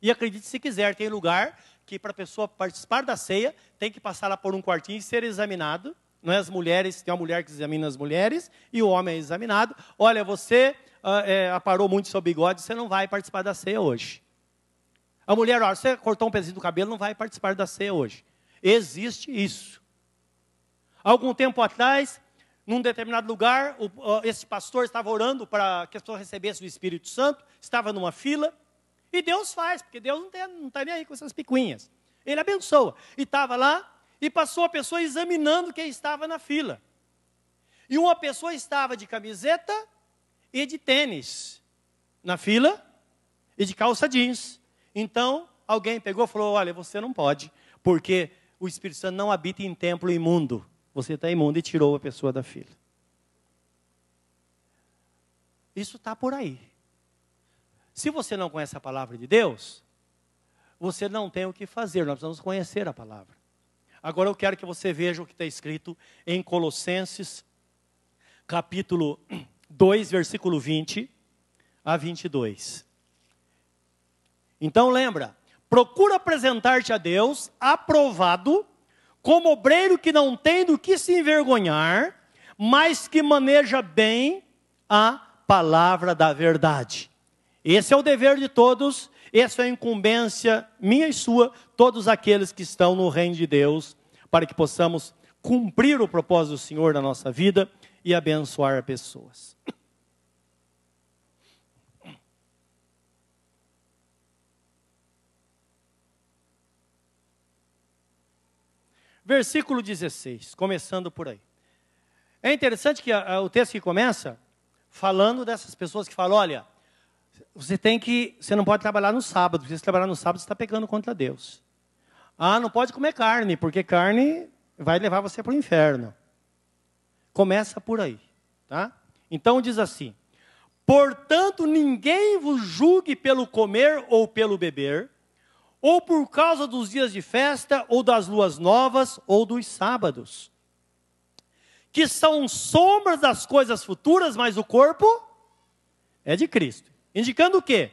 E acredite se quiser, tem lugar que para a pessoa participar da ceia, tem que passar lá por um quartinho e ser examinado. Não é as mulheres, tem uma mulher que examina as mulheres e o homem é examinado. Olha, você uh, é, aparou muito seu bigode, você não vai participar da ceia hoje. A mulher, olha, você cortou um pedacinho do cabelo, não vai participar da ceia hoje. Existe isso. Algum tempo atrás, num determinado lugar, o, esse pastor estava orando para que as pessoas recebessem o Espírito Santo, estava numa fila, e Deus faz, porque Deus não está nem aí com essas picuinhas. Ele abençoa. E estava lá, e passou a pessoa examinando quem estava na fila. E uma pessoa estava de camiseta e de tênis na fila e de calça jeans. Então, alguém pegou e falou: Olha, você não pode, porque o Espírito Santo não habita em templo imundo. Você está imundo e tirou a pessoa da fila. Isso está por aí. Se você não conhece a palavra de Deus, você não tem o que fazer, nós precisamos conhecer a palavra. Agora eu quero que você veja o que está escrito em Colossenses, capítulo 2, versículo 20 a 22. Então lembra, procura apresentar-te a Deus aprovado, como obreiro que não tem do que se envergonhar, mas que maneja bem a palavra da verdade. Esse é o dever de todos, essa é a incumbência minha e sua, todos aqueles que estão no reino de Deus, para que possamos cumprir o propósito do Senhor na nossa vida e abençoar pessoas. Versículo 16, começando por aí. É interessante que a, a, o texto que começa falando dessas pessoas que falam, olha, você tem que, você não pode trabalhar no sábado, porque se trabalhar no sábado você está pecando contra Deus. Ah, não pode comer carne, porque carne vai levar você para o inferno. Começa por aí, tá? Então diz assim: Portanto, ninguém vos julgue pelo comer ou pelo beber, ou por causa dos dias de festa, ou das luas novas, ou dos sábados, que são sombras das coisas futuras, mas o corpo é de Cristo. Indicando o quê?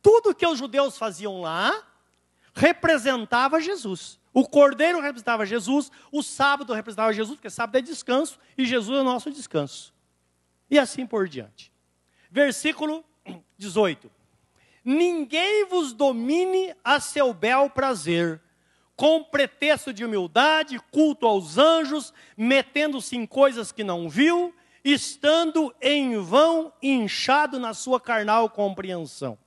Tudo que os judeus faziam lá representava Jesus. O cordeiro representava Jesus, o sábado representava Jesus, porque sábado é descanso e Jesus é o nosso descanso. E assim por diante. Versículo 18: Ninguém vos domine a seu bel prazer, com pretexto de humildade, culto aos anjos, metendo-se em coisas que não viu, estando em vão inchado na sua carnal compreensão.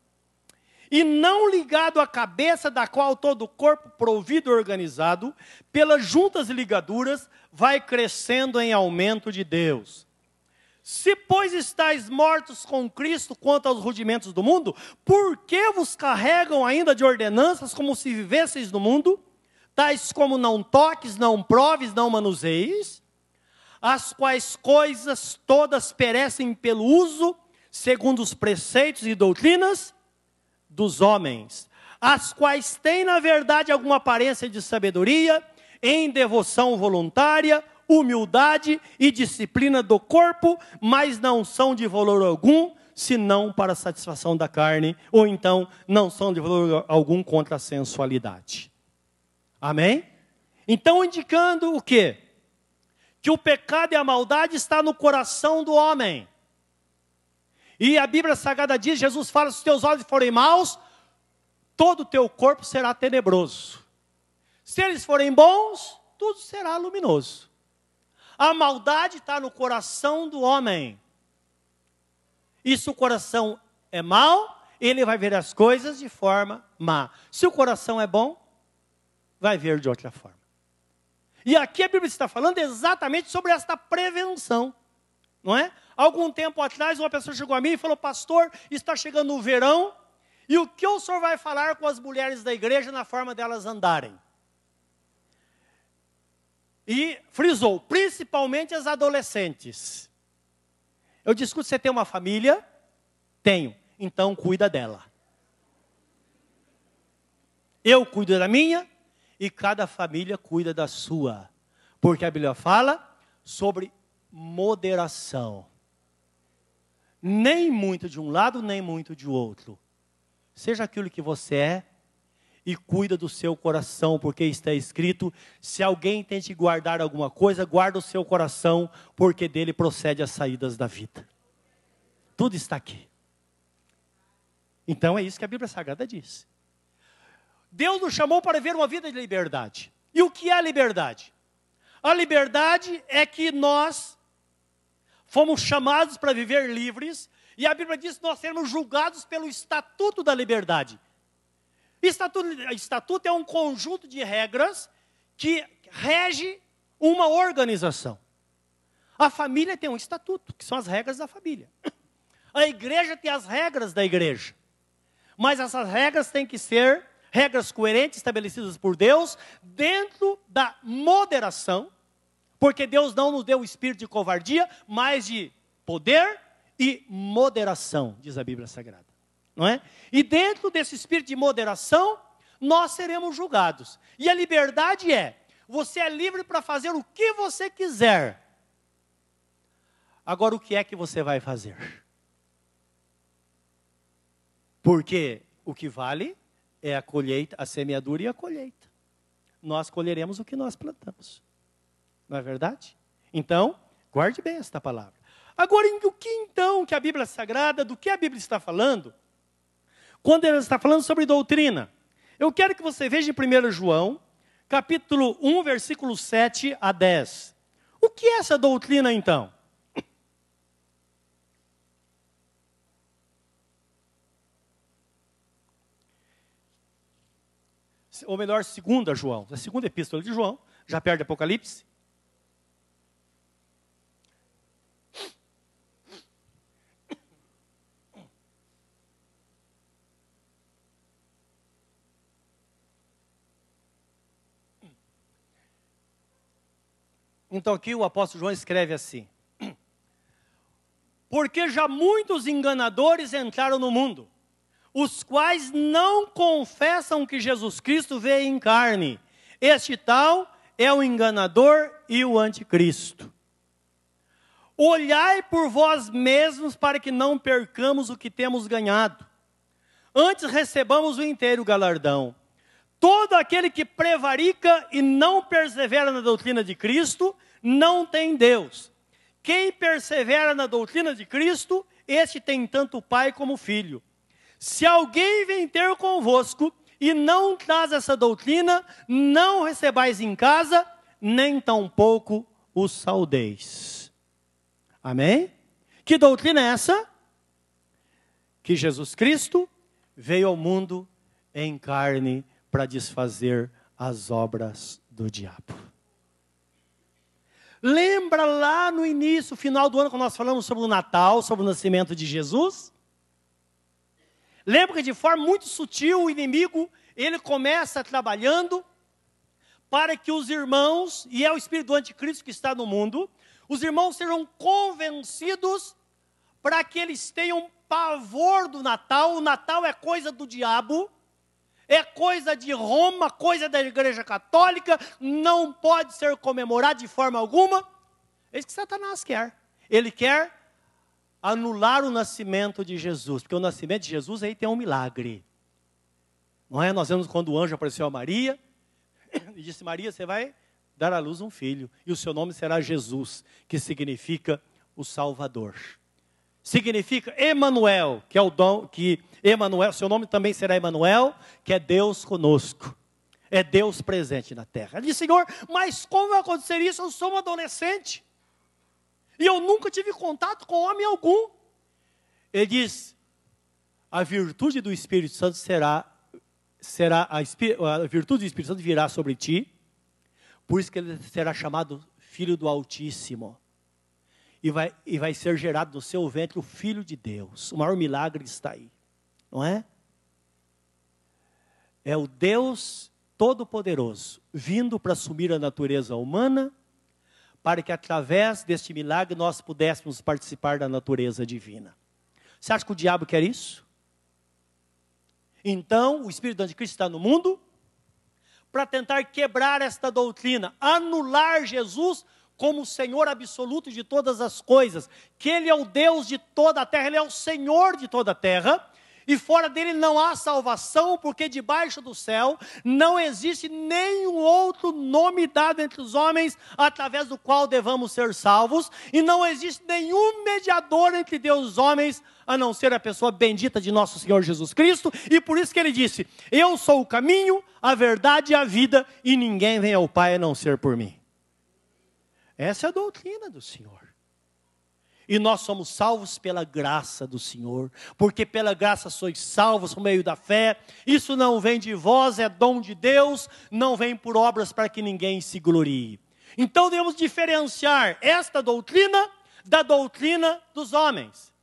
E não ligado à cabeça, da qual todo o corpo provido e organizado, pelas juntas e ligaduras, vai crescendo em aumento de Deus. Se, pois, estáis mortos com Cristo quanto aos rudimentos do mundo, por que vos carregam ainda de ordenanças como se vivesseis no mundo? Tais como não toques, não proves, não manuseis, as quais coisas todas perecem pelo uso, segundo os preceitos e doutrinas dos homens, as quais têm, na verdade, alguma aparência de sabedoria, em devoção voluntária, humildade e disciplina do corpo, mas não são de valor algum, senão para a satisfação da carne, ou então não são de valor algum contra a sensualidade. Amém? Então, indicando o quê? Que o pecado e a maldade está no coração do homem. E a Bíblia Sagrada diz: Jesus fala: se os teus olhos forem maus, todo o teu corpo será tenebroso. Se eles forem bons, tudo será luminoso. A maldade está no coração do homem. E se o coração é mau, ele vai ver as coisas de forma má. Se o coração é bom, vai ver de outra forma. E aqui a Bíblia está falando exatamente sobre esta prevenção, não é? Algum tempo atrás, uma pessoa chegou a mim e falou: Pastor, está chegando o verão, e o que o senhor vai falar com as mulheres da igreja na forma delas andarem? E frisou, principalmente as adolescentes. Eu discuto, você tem uma família? Tenho. Então cuida dela. Eu cuido da minha e cada família cuida da sua. Porque a Bíblia fala sobre moderação. Nem muito de um lado, nem muito de outro. Seja aquilo que você é, e cuida do seu coração, porque está escrito: se alguém tem de guardar alguma coisa, guarda o seu coração, porque dele procede as saídas da vida. Tudo está aqui. Então é isso que a Bíblia Sagrada diz. Deus nos chamou para viver uma vida de liberdade. E o que é a liberdade? A liberdade é que nós fomos chamados para viver livres, e a Bíblia diz que nós seremos julgados pelo estatuto da liberdade. Estatuto, estatuto é um conjunto de regras que rege uma organização. A família tem um estatuto, que são as regras da família. A igreja tem as regras da igreja. Mas essas regras têm que ser regras coerentes, estabelecidas por Deus, dentro da moderação, porque Deus não nos deu o espírito de covardia, mas de poder e moderação, diz a Bíblia Sagrada não é? E dentro desse espírito de moderação, nós seremos julgados. E a liberdade é: você é livre para fazer o que você quiser. Agora, o que é que você vai fazer? Porque o que vale é a colheita, a semeadura e a colheita. Nós colheremos o que nós plantamos. Não é verdade? Então, guarde bem esta palavra. Agora, o que então que a Bíblia Sagrada, do que a Bíblia está falando? Quando ele está falando sobre doutrina, eu quero que você veja em 1 João, capítulo 1, versículo 7 a 10. O que é essa doutrina então? ou melhor, segunda João, a segunda epístola de João, já perde Apocalipse. Então aqui o apóstolo João escreve assim: Porque já muitos enganadores entraram no mundo os quais não confessam que Jesus Cristo veio em carne. Este tal é o enganador e o anticristo. Olhai por vós mesmos para que não percamos o que temos ganhado. Antes recebamos o inteiro galardão. Todo aquele que prevarica e não persevera na doutrina de Cristo, não tem Deus. Quem persevera na doutrina de Cristo, este tem tanto Pai como Filho. Se alguém vem ter convosco e não traz essa doutrina, não recebais em casa, nem tampouco o saudeis. Amém? Que doutrina é essa? Que Jesus Cristo veio ao mundo em carne para desfazer as obras do diabo. Lembra lá no início, final do ano, quando nós falamos sobre o Natal, sobre o nascimento de Jesus? Lembra que de forma muito sutil o inimigo, ele começa trabalhando para que os irmãos, e é o espírito do anticristo que está no mundo, os irmãos sejam convencidos para que eles tenham pavor do Natal. O Natal é coisa do diabo, é coisa de Roma, coisa da Igreja Católica, não pode ser comemorado de forma alguma. É isso que Satanás quer. Ele quer anular o nascimento de Jesus, porque o nascimento de Jesus aí tem um milagre. Não é? Nós vemos quando o anjo apareceu a Maria e disse: Maria, você vai dar à luz um filho, e o seu nome será Jesus, que significa o Salvador. Significa Emanuel, que é o dom que Emanuel, seu nome também será Emanuel, que é Deus conosco. É Deus presente na terra. Ele disse, Senhor, mas como vai acontecer isso? Eu sou um adolescente. E eu nunca tive contato com homem algum. Ele diz: a virtude do Espírito Santo será, será a, a virtude do Espírito Santo virá sobre ti, por isso que ele será chamado Filho do Altíssimo. E vai, e vai ser gerado no seu ventre o Filho de Deus. O maior milagre está aí, não é? É o Deus Todo-Poderoso vindo para assumir a natureza humana para que através deste milagre nós pudéssemos participar da natureza divina. Você acha que o diabo quer isso? Então, o espírito do anticristo está no mundo para tentar quebrar esta doutrina, anular Jesus como o Senhor absoluto de todas as coisas, que Ele é o Deus de toda a terra, Ele é o Senhor de toda a terra, e fora dele não há salvação, porque debaixo do céu não existe nenhum outro nome dado entre os homens através do qual devamos ser salvos, e não existe nenhum mediador entre Deus e os homens a não ser a pessoa bendita de nosso Senhor Jesus Cristo, e por isso que ele disse: Eu sou o caminho, a verdade e a vida, e ninguém vem ao Pai a não ser por mim. Essa é a doutrina do Senhor. E nós somos salvos pela graça do Senhor, porque pela graça sois salvos por meio da fé. Isso não vem de vós, é dom de Deus, não vem por obras para que ninguém se glorie. Então devemos diferenciar esta doutrina da doutrina dos homens.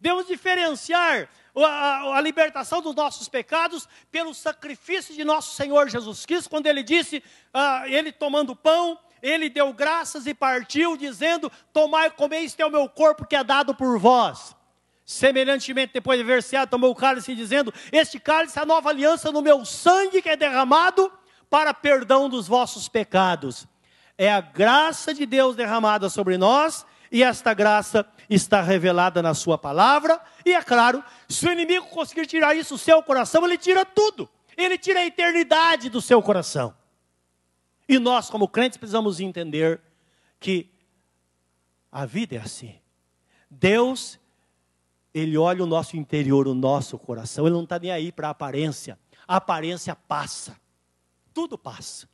Devemos diferenciar a, a, libertação dos nossos pecados pelo sacrifício de nosso Senhor Jesus Cristo, quando ele disse, ah, ele tomando pão, ele deu graças e partiu, dizendo: Tomai e comei, este é o meu corpo que é dado por vós. Semelhantemente, depois de ceado, tomou o cálice, dizendo: Este cálice é a nova aliança no meu sangue que é derramado para perdão dos vossos pecados. É a graça de Deus derramada sobre nós, e esta graça está revelada na Sua palavra. E é claro, se o inimigo conseguir tirar isso do seu coração, ele tira tudo, ele tira a eternidade do seu coração. E nós, como crentes, precisamos entender que a vida é assim. Deus, Ele olha o nosso interior, o nosso coração, Ele não está nem aí para a aparência. A aparência passa, tudo passa.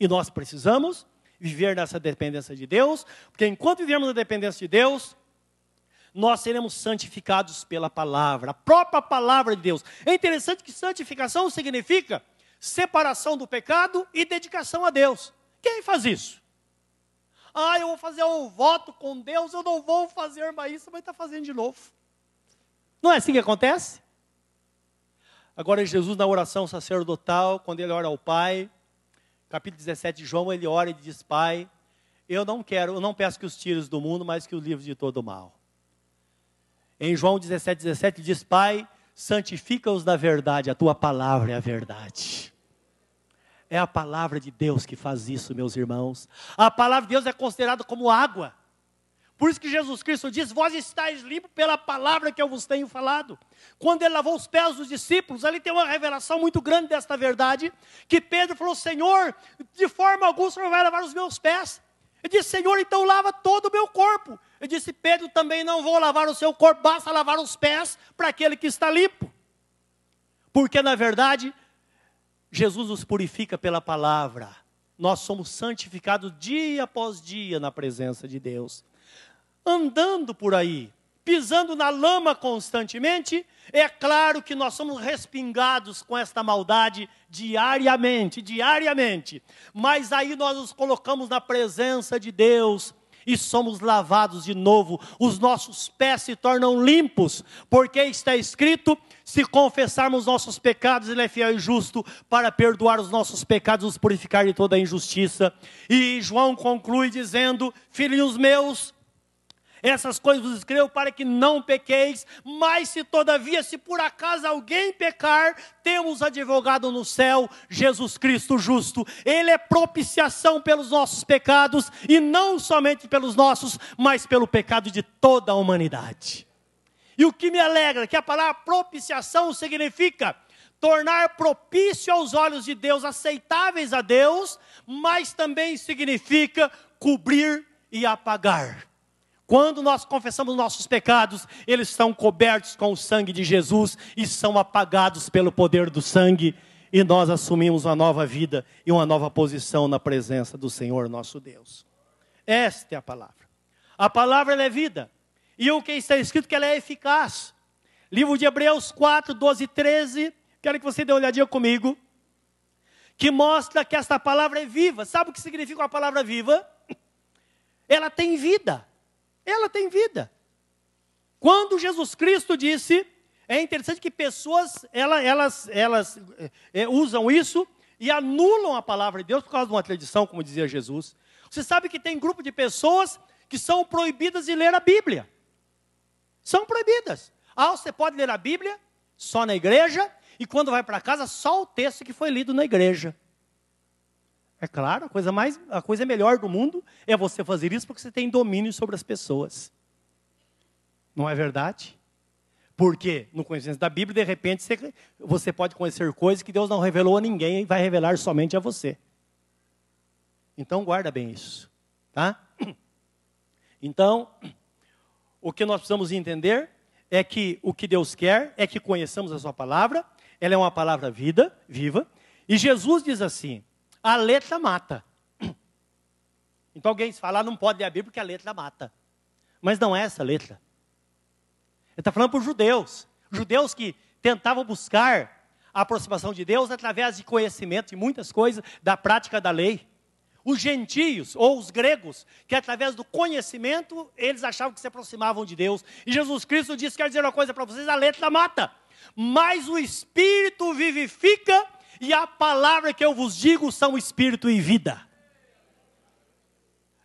E nós precisamos viver nessa dependência de Deus, porque enquanto vivemos na dependência de Deus, nós seremos santificados pela palavra, a própria palavra de Deus. É interessante que santificação significa separação do pecado e dedicação a Deus. Quem faz isso? Ah, eu vou fazer um voto com Deus, eu não vou fazer mais isso, mas está fazendo de novo. Não é assim que acontece? Agora, Jesus, na oração sacerdotal, quando ele ora ao Pai, capítulo 17 de João, ele ora e diz: Pai, eu não quero, eu não peço que os tires do mundo, mas que os livros de todo mal. Em João 17, 17 diz: Pai, santifica-os na verdade, a tua palavra é a verdade. É a palavra de Deus que faz isso, meus irmãos. A palavra de Deus é considerada como água. Por isso que Jesus Cristo diz: Vós estáis limpos pela palavra que eu vos tenho falado. Quando ele lavou os pés dos discípulos, ali tem uma revelação muito grande desta verdade. Que Pedro falou: Senhor, de forma alguma o Senhor vai lavar os meus pés. Ele disse: Senhor, então lava todo o meu corpo. Ele disse: Pedro, também não vou lavar o seu corpo, basta lavar os pés para aquele que está limpo. Porque na verdade, Jesus nos purifica pela palavra. Nós somos santificados dia após dia na presença de Deus andando por aí, pisando na lama constantemente, é claro que nós somos respingados com esta maldade diariamente, diariamente. Mas aí nós nos colocamos na presença de Deus e somos lavados de novo, os nossos pés se tornam limpos, porque está escrito: se confessarmos nossos pecados, Ele é fiel e justo para perdoar os nossos pecados, nos purificar de toda a injustiça. E João conclui dizendo: Filhinhos meus, essas coisas vos escrevo para que não pequeis, mas se todavia, se por acaso alguém pecar, temos advogado no céu, Jesus Cristo justo. Ele é propiciação pelos nossos pecados, e não somente pelos nossos, mas pelo pecado de toda a humanidade. E o que me alegra é que a palavra propiciação significa tornar propício aos olhos de Deus, aceitáveis a Deus, mas também significa cobrir e apagar. Quando nós confessamos nossos pecados, eles são cobertos com o sangue de Jesus e são apagados pelo poder do sangue, e nós assumimos uma nova vida e uma nova posição na presença do Senhor nosso Deus. Esta é a palavra. A palavra é vida, e o que está escrito é que ela é eficaz. Livro de Hebreus 4, 12 e 13, quero que você dê uma olhadinha comigo, que mostra que esta palavra é viva. Sabe o que significa uma palavra viva? Ela tem vida ela tem vida. Quando Jesus Cristo disse, é interessante que pessoas elas, elas, elas é, usam isso e anulam a palavra de Deus por causa de uma tradição, como dizia Jesus. Você sabe que tem grupo de pessoas que são proibidas de ler a Bíblia. São proibidas. Ah, você pode ler a Bíblia só na igreja e quando vai para casa só o texto que foi lido na igreja. É claro, a coisa mais, a coisa melhor do mundo é você fazer isso porque você tem domínio sobre as pessoas. Não é verdade? Porque no conhecimento da Bíblia, de repente, você, você pode conhecer coisas que Deus não revelou a ninguém e vai revelar somente a você. Então guarda bem isso, tá? Então, o que nós precisamos entender é que o que Deus quer é que conheçamos a sua palavra, ela é uma palavra vida, viva, e Jesus diz assim: a letra mata. Então alguém fala, ah, não pode ler a Bíblia porque a letra mata. Mas não é essa letra. Ele está falando para os judeus. Judeus que tentavam buscar a aproximação de Deus através de conhecimento e muitas coisas da prática da lei. Os gentios ou os gregos, que através do conhecimento eles achavam que se aproximavam de Deus. E Jesus Cristo disse: quer dizer uma coisa para vocês, a letra mata, mas o Espírito vivifica e a palavra que eu vos digo são espírito e vida.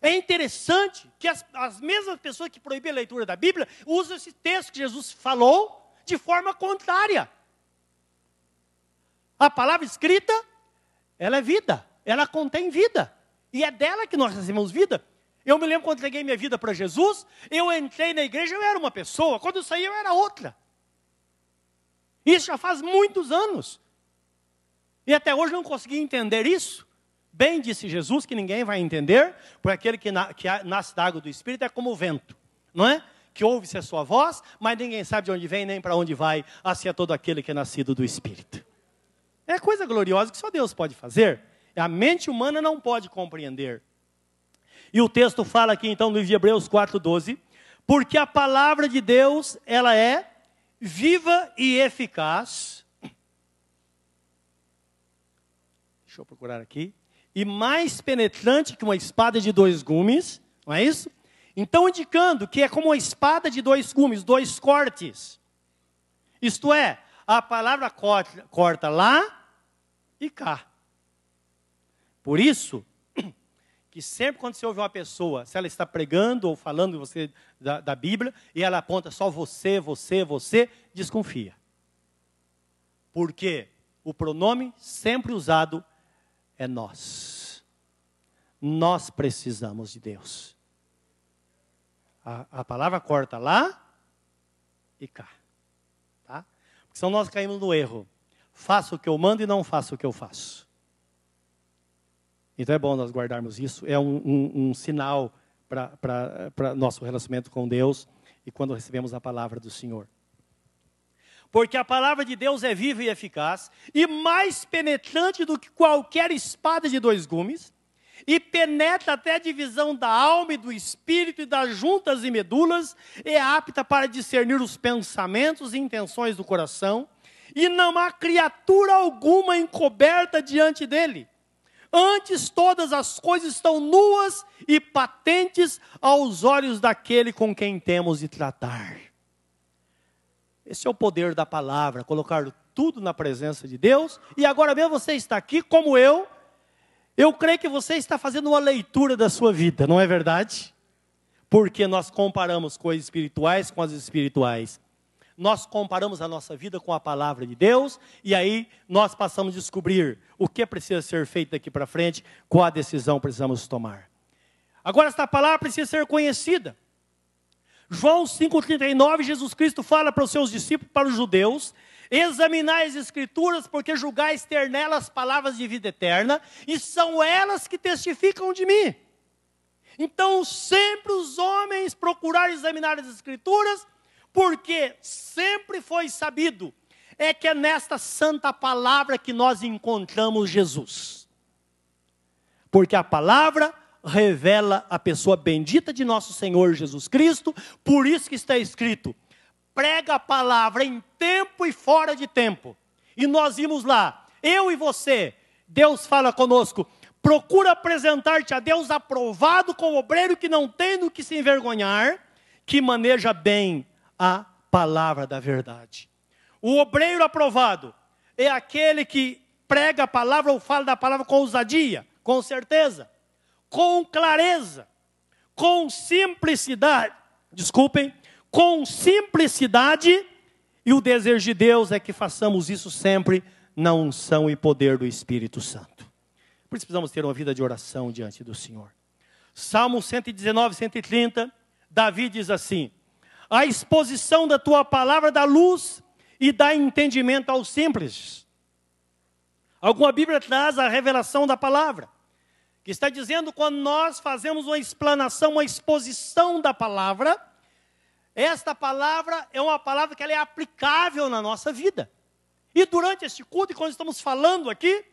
É interessante que as, as mesmas pessoas que proíbem a leitura da Bíblia usam esse texto que Jesus falou de forma contrária. A palavra escrita, ela é vida, ela contém vida. E é dela que nós recebemos vida. Eu me lembro quando entreguei minha vida para Jesus, eu entrei na igreja, eu era uma pessoa, quando eu saí eu era outra. Isso já faz muitos anos. E até hoje não consegui entender isso. Bem disse Jesus que ninguém vai entender, porque aquele que, na, que nasce da água do Espírito é como o vento, não é? Que ouve-se a sua voz, mas ninguém sabe de onde vem nem para onde vai, assim é todo aquele que é nascido do Espírito. É coisa gloriosa que só Deus pode fazer. A mente humana não pode compreender. E o texto fala aqui então no livro de Hebreus 4:12, porque a palavra de Deus, ela é viva e eficaz Deixa eu procurar aqui. E mais penetrante que uma espada de dois gumes, não é isso? Então, indicando que é como uma espada de dois gumes, dois cortes. Isto é, a palavra corta, corta lá e cá. Por isso, que sempre quando você ouve uma pessoa, se ela está pregando ou falando você da, da Bíblia, e ela aponta só você, você, você, desconfia. Porque o pronome sempre usado é nós. Nós precisamos de Deus. A, a palavra corta lá e cá. Tá? Porque senão nós caímos no erro. Faço o que eu mando e não faço o que eu faço. Então é bom nós guardarmos isso. É um, um, um sinal para nosso relacionamento com Deus e quando recebemos a palavra do Senhor. Porque a palavra de Deus é viva e eficaz, e mais penetrante do que qualquer espada de dois gumes, e penetra até a divisão da alma e do espírito e das juntas e medulas, é apta para discernir os pensamentos e intenções do coração, e não há criatura alguma encoberta diante dele. Antes todas as coisas estão nuas e patentes aos olhos daquele com quem temos de tratar. Esse é o poder da palavra, colocar tudo na presença de Deus. E agora mesmo você está aqui como eu. Eu creio que você está fazendo uma leitura da sua vida, não é verdade? Porque nós comparamos coisas espirituais com as espirituais nós comparamos a nossa vida com a palavra de Deus e aí nós passamos a descobrir o que precisa ser feito daqui para frente, qual a decisão precisamos tomar. Agora, esta palavra precisa ser conhecida. João 5,39, Jesus Cristo fala para os seus discípulos, para os judeus: examinai as Escrituras, porque julgais ter nelas palavras de vida eterna, e são elas que testificam de mim. Então, sempre os homens procuraram examinar as Escrituras, porque sempre foi sabido é que é nesta santa palavra que nós encontramos Jesus. Porque a palavra revela a pessoa bendita de nosso Senhor Jesus Cristo, por isso que está escrito: prega a palavra em tempo e fora de tempo. E nós vimos lá, eu e você, Deus fala conosco, procura apresentar-te a Deus aprovado como obreiro que não tem do que se envergonhar, que maneja bem a palavra da verdade. O obreiro aprovado é aquele que prega a palavra ou fala da palavra com ousadia, com certeza, com clareza, com simplicidade. Desculpem, com simplicidade, e o desejo de Deus é que façamos isso sempre na unção e poder do Espírito Santo. Por isso precisamos ter uma vida de oração diante do Senhor. Salmo 119, 130, Davi diz assim: a exposição da tua palavra dá luz e dá entendimento aos simples. Alguma Bíblia traz a revelação da palavra, está dizendo quando nós fazemos uma explanação, uma exposição da palavra, esta palavra é uma palavra que ela é aplicável na nossa vida. E durante este culto, e quando estamos falando aqui,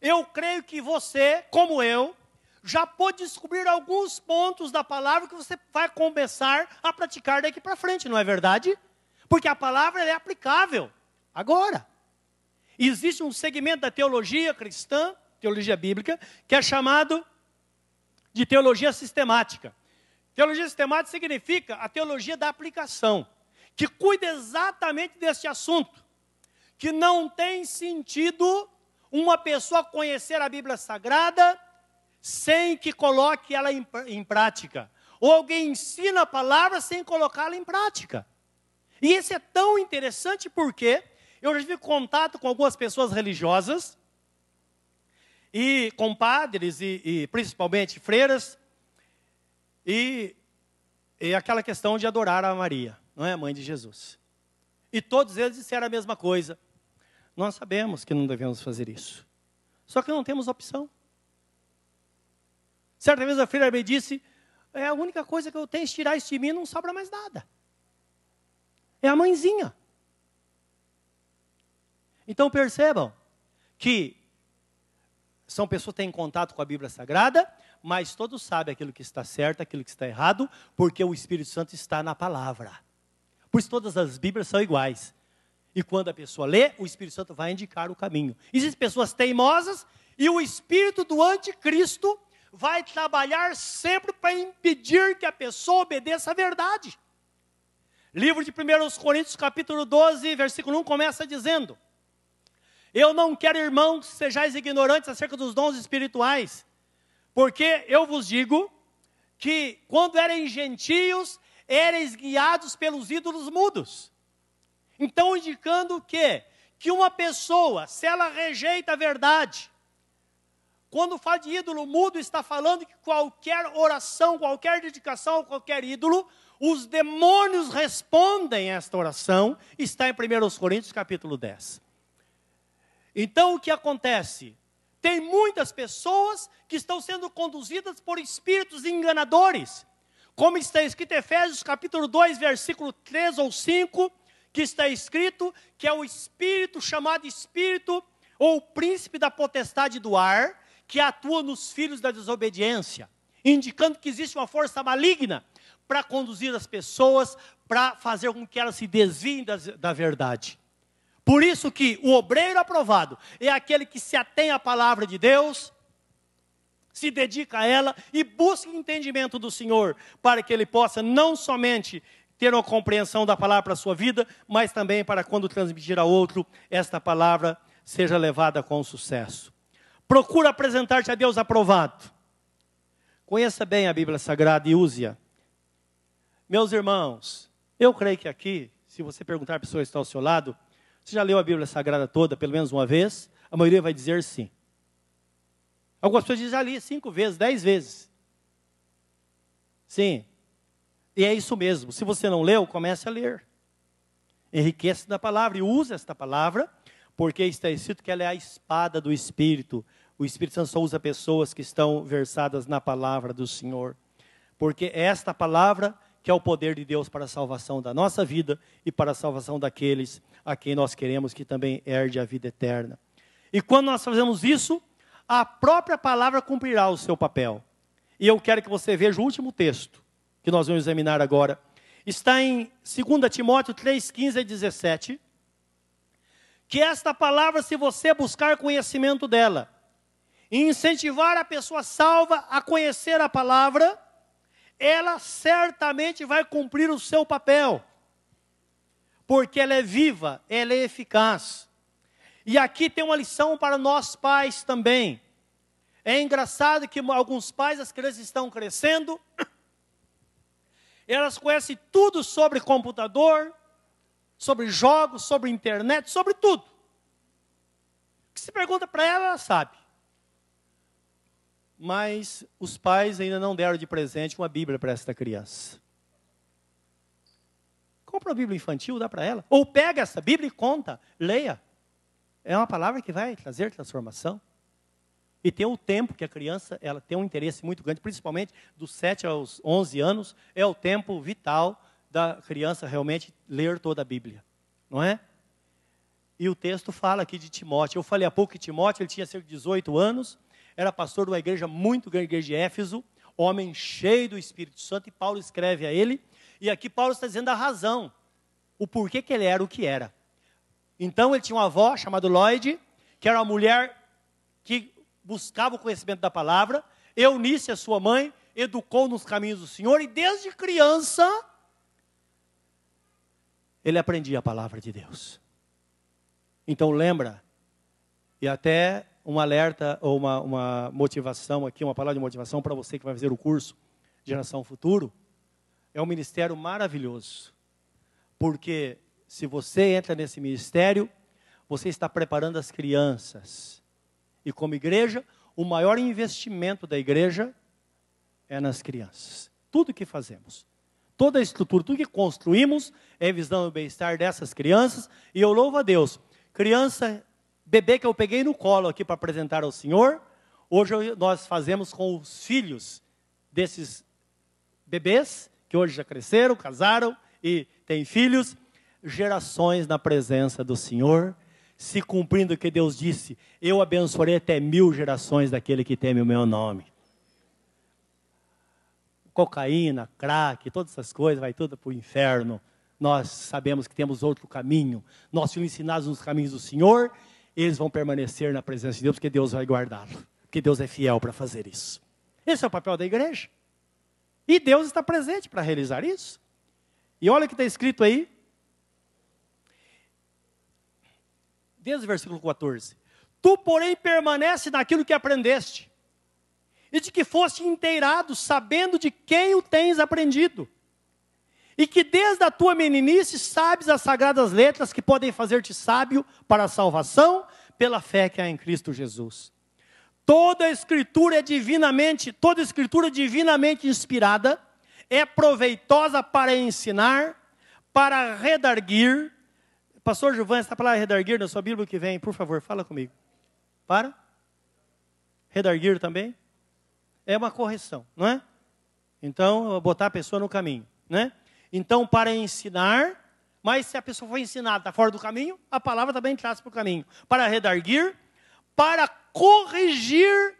eu creio que você, como eu, já pôde descobrir alguns pontos da palavra que você vai começar a praticar daqui para frente, não é verdade? Porque a palavra é aplicável agora. Existe um segmento da teologia cristã, teologia bíblica, que é chamado de teologia sistemática. Teologia sistemática significa a teologia da aplicação, que cuida exatamente deste assunto, que não tem sentido uma pessoa conhecer a Bíblia Sagrada sem que coloque ela em, em prática. Ou alguém ensina a palavra sem colocá-la em prática. E isso é tão interessante porque eu já tive contato com algumas pessoas religiosas, e com padres, e, e principalmente freiras, e, e aquela questão de adorar a Maria, não é a mãe de Jesus. E todos eles disseram a mesma coisa. Nós sabemos que não devemos fazer isso. Só que não temos opção. Certa vez a freira me disse: é a única coisa que eu tenho, é tirar isso de mim, não sobra mais nada. É a mãezinha. Então percebam que são pessoas que têm contato com a Bíblia Sagrada, mas todos sabem aquilo que está certo, aquilo que está errado, porque o Espírito Santo está na palavra. Por isso todas as Bíblias são iguais. E quando a pessoa lê, o Espírito Santo vai indicar o caminho. Existem pessoas teimosas e o espírito do anticristo vai trabalhar sempre para impedir que a pessoa obedeça a verdade. Livro de 1 Coríntios, capítulo 12, versículo 1, começa dizendo: Eu não quero, irmãos, sejais ignorantes acerca dos dons espirituais, Porque eu vos digo que quando eram gentios, eres guiados pelos ídolos mudos. Então, indicando que que uma pessoa, se ela rejeita a verdade, quando fala de ídolo mudo, está falando que qualquer oração, qualquer dedicação, qualquer ídolo, os demônios respondem a esta oração, está em 1 Coríntios capítulo 10. Então o que acontece? Tem muitas pessoas que estão sendo conduzidas por espíritos enganadores. Como está escrito em Efésios capítulo 2, versículo 3 ou 5, que está escrito que é o espírito chamado espírito ou príncipe da potestade do ar, que atua nos filhos da desobediência, indicando que existe uma força maligna para conduzir as pessoas, para fazer com que elas se desviem da, da verdade. Por isso que o obreiro aprovado é aquele que se atém à palavra de Deus, se dedica a ela e busca entendimento do Senhor, para que ele possa não somente ter uma compreensão da palavra para a sua vida, mas também para quando transmitir a outro, esta palavra seja levada com sucesso. Procura apresentar-te a Deus aprovado. Conheça bem a Bíblia Sagrada e use-a. Meus irmãos, eu creio que aqui, se você perguntar a pessoa que está ao seu lado, você já leu a Bíblia Sagrada toda, pelo menos uma vez? A maioria vai dizer sim. Algumas pessoas dizem, já li cinco vezes, dez vezes. Sim, e é isso mesmo. Se você não leu, comece a ler. Enriqueça da palavra e use esta palavra, porque está escrito que ela é a espada do Espírito. O Espírito Santo só usa pessoas que estão versadas na palavra do Senhor. Porque esta palavra que é o poder de Deus para a salvação da nossa vida e para a salvação daqueles a quem nós queremos que também herde a vida eterna. E quando nós fazemos isso, a própria palavra cumprirá o seu papel. E eu quero que você veja o último texto que nós vamos examinar agora, está em 2 Timóteo 3, 15 e 17. Que esta palavra, se você buscar conhecimento dela, e incentivar a pessoa salva a conhecer a palavra, ela certamente vai cumprir o seu papel, porque ela é viva, ela é eficaz. E aqui tem uma lição para nós pais também. É engraçado que alguns pais, as crianças estão crescendo, elas conhecem tudo sobre computador, sobre jogos, sobre internet, sobre tudo. O que se pergunta para ela, ela sabe. Mas os pais ainda não deram de presente uma Bíblia para esta criança. Compra uma Bíblia infantil, dá para ela. Ou pega essa Bíblia e conta, leia. É uma palavra que vai trazer transformação. E tem o tempo que a criança ela tem um interesse muito grande, principalmente dos 7 aos 11 anos, é o tempo vital da criança realmente ler toda a Bíblia, não é? E o texto fala aqui de Timóteo. Eu falei há pouco que Timóteo ele tinha cerca de 18 anos, era pastor de uma igreja muito grande, igreja de Éfeso, homem cheio do Espírito Santo, e Paulo escreve a ele, e aqui Paulo está dizendo a razão, o porquê que ele era o que era. Então ele tinha uma avó chamada Lloyd, que era uma mulher que buscava o conhecimento da palavra. Eunice, a sua mãe, educou nos caminhos do Senhor e desde criança ele aprendia a palavra de Deus. Então lembra, e até um alerta ou uma, uma motivação aqui, uma palavra de motivação para você que vai fazer o curso Geração Futuro, é um ministério maravilhoso. Porque se você entra nesse ministério, você está preparando as crianças e como igreja, o maior investimento da igreja é nas crianças. Tudo que fazemos, toda a estrutura, tudo que construímos é visando o bem-estar dessas crianças. E eu louvo a Deus. Criança, bebê que eu peguei no colo aqui para apresentar ao Senhor, hoje nós fazemos com os filhos desses bebês, que hoje já cresceram, casaram e têm filhos, gerações na presença do Senhor se cumprindo o que Deus disse: Eu abençoarei até mil gerações daquele que teme o meu nome. Cocaína, crack, todas essas coisas, vai tudo para o inferno. Nós sabemos que temos outro caminho. Nós fomos ensinados nos caminhos do Senhor, eles vão permanecer na presença de Deus, porque Deus vai guardá-lo. Porque Deus é fiel para fazer isso. Esse é o papel da igreja. E Deus está presente para realizar isso. E olha o que está escrito aí, desde o versículo 14. Tu, porém, permanece naquilo que aprendeste e de que foste inteirado, sabendo de quem o tens aprendido. E que desde a tua meninice sabes as sagradas letras que podem fazer-te sábio para a salvação pela fé que há em Cristo Jesus. Toda a escritura é divinamente, toda escritura divinamente inspirada, é proveitosa para ensinar, para redarguir. Pastor Gilvan, está para redarguir na sua Bíblia que vem, por favor, fala comigo. Para? Redarguir também? É uma correção, não é? Então, botar a pessoa no caminho, né? Então, para ensinar, mas se a pessoa foi ensinada, está fora do caminho, a palavra também traz para o caminho. Para redarguir, para corrigir,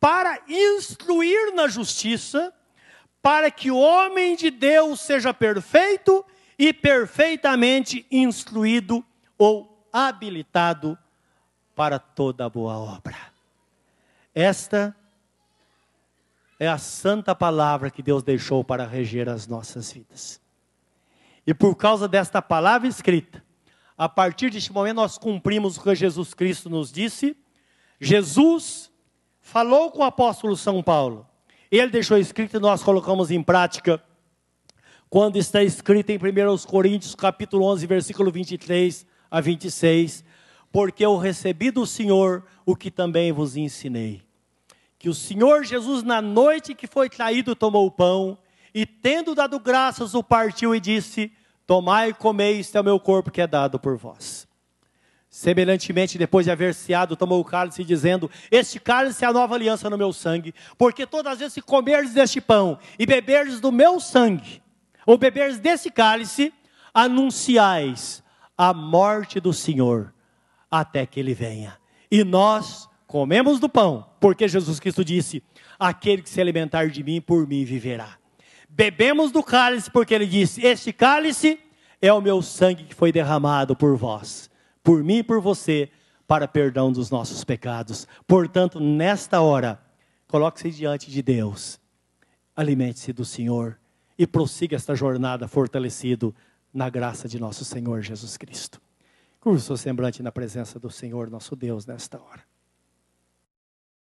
para instruir na justiça, para que o homem de Deus seja perfeito e perfeitamente instruído ou habilitado para toda boa obra. Esta é a santa palavra que Deus deixou para reger as nossas vidas. E por causa desta palavra escrita, a partir deste momento nós cumprimos o que Jesus Cristo nos disse. Jesus falou com o apóstolo São Paulo. Ele deixou escrito e nós colocamos em prática quando está escrito em 1 Coríntios, capítulo 11, versículo 23 a 26, porque eu recebi do Senhor o que também vos ensinei. Que o Senhor Jesus, na noite que foi traído, tomou o pão e, tendo dado graças, o partiu e disse: Tomai e comei, este é o meu corpo que é dado por vós. Semelhantemente, depois de haver ceado, tomou o cálice, dizendo: Este cálice é a nova aliança no meu sangue, porque todas as vezes que comerdes deste pão e beberdes do meu sangue, ou beberdes desse cálice, anunciais a morte do Senhor até que ele venha. E nós comemos do pão, porque Jesus Cristo disse: Aquele que se alimentar de mim, por mim viverá. Bebemos do cálice, porque ele disse: Este cálice é o meu sangue que foi derramado por vós, por mim e por você, para perdão dos nossos pecados. Portanto, nesta hora, coloque-se diante de Deus, alimente-se do Senhor e prossiga esta jornada fortalecido na graça de nosso Senhor Jesus Cristo. Curva o seu semblante na presença do Senhor, nosso Deus, nesta hora.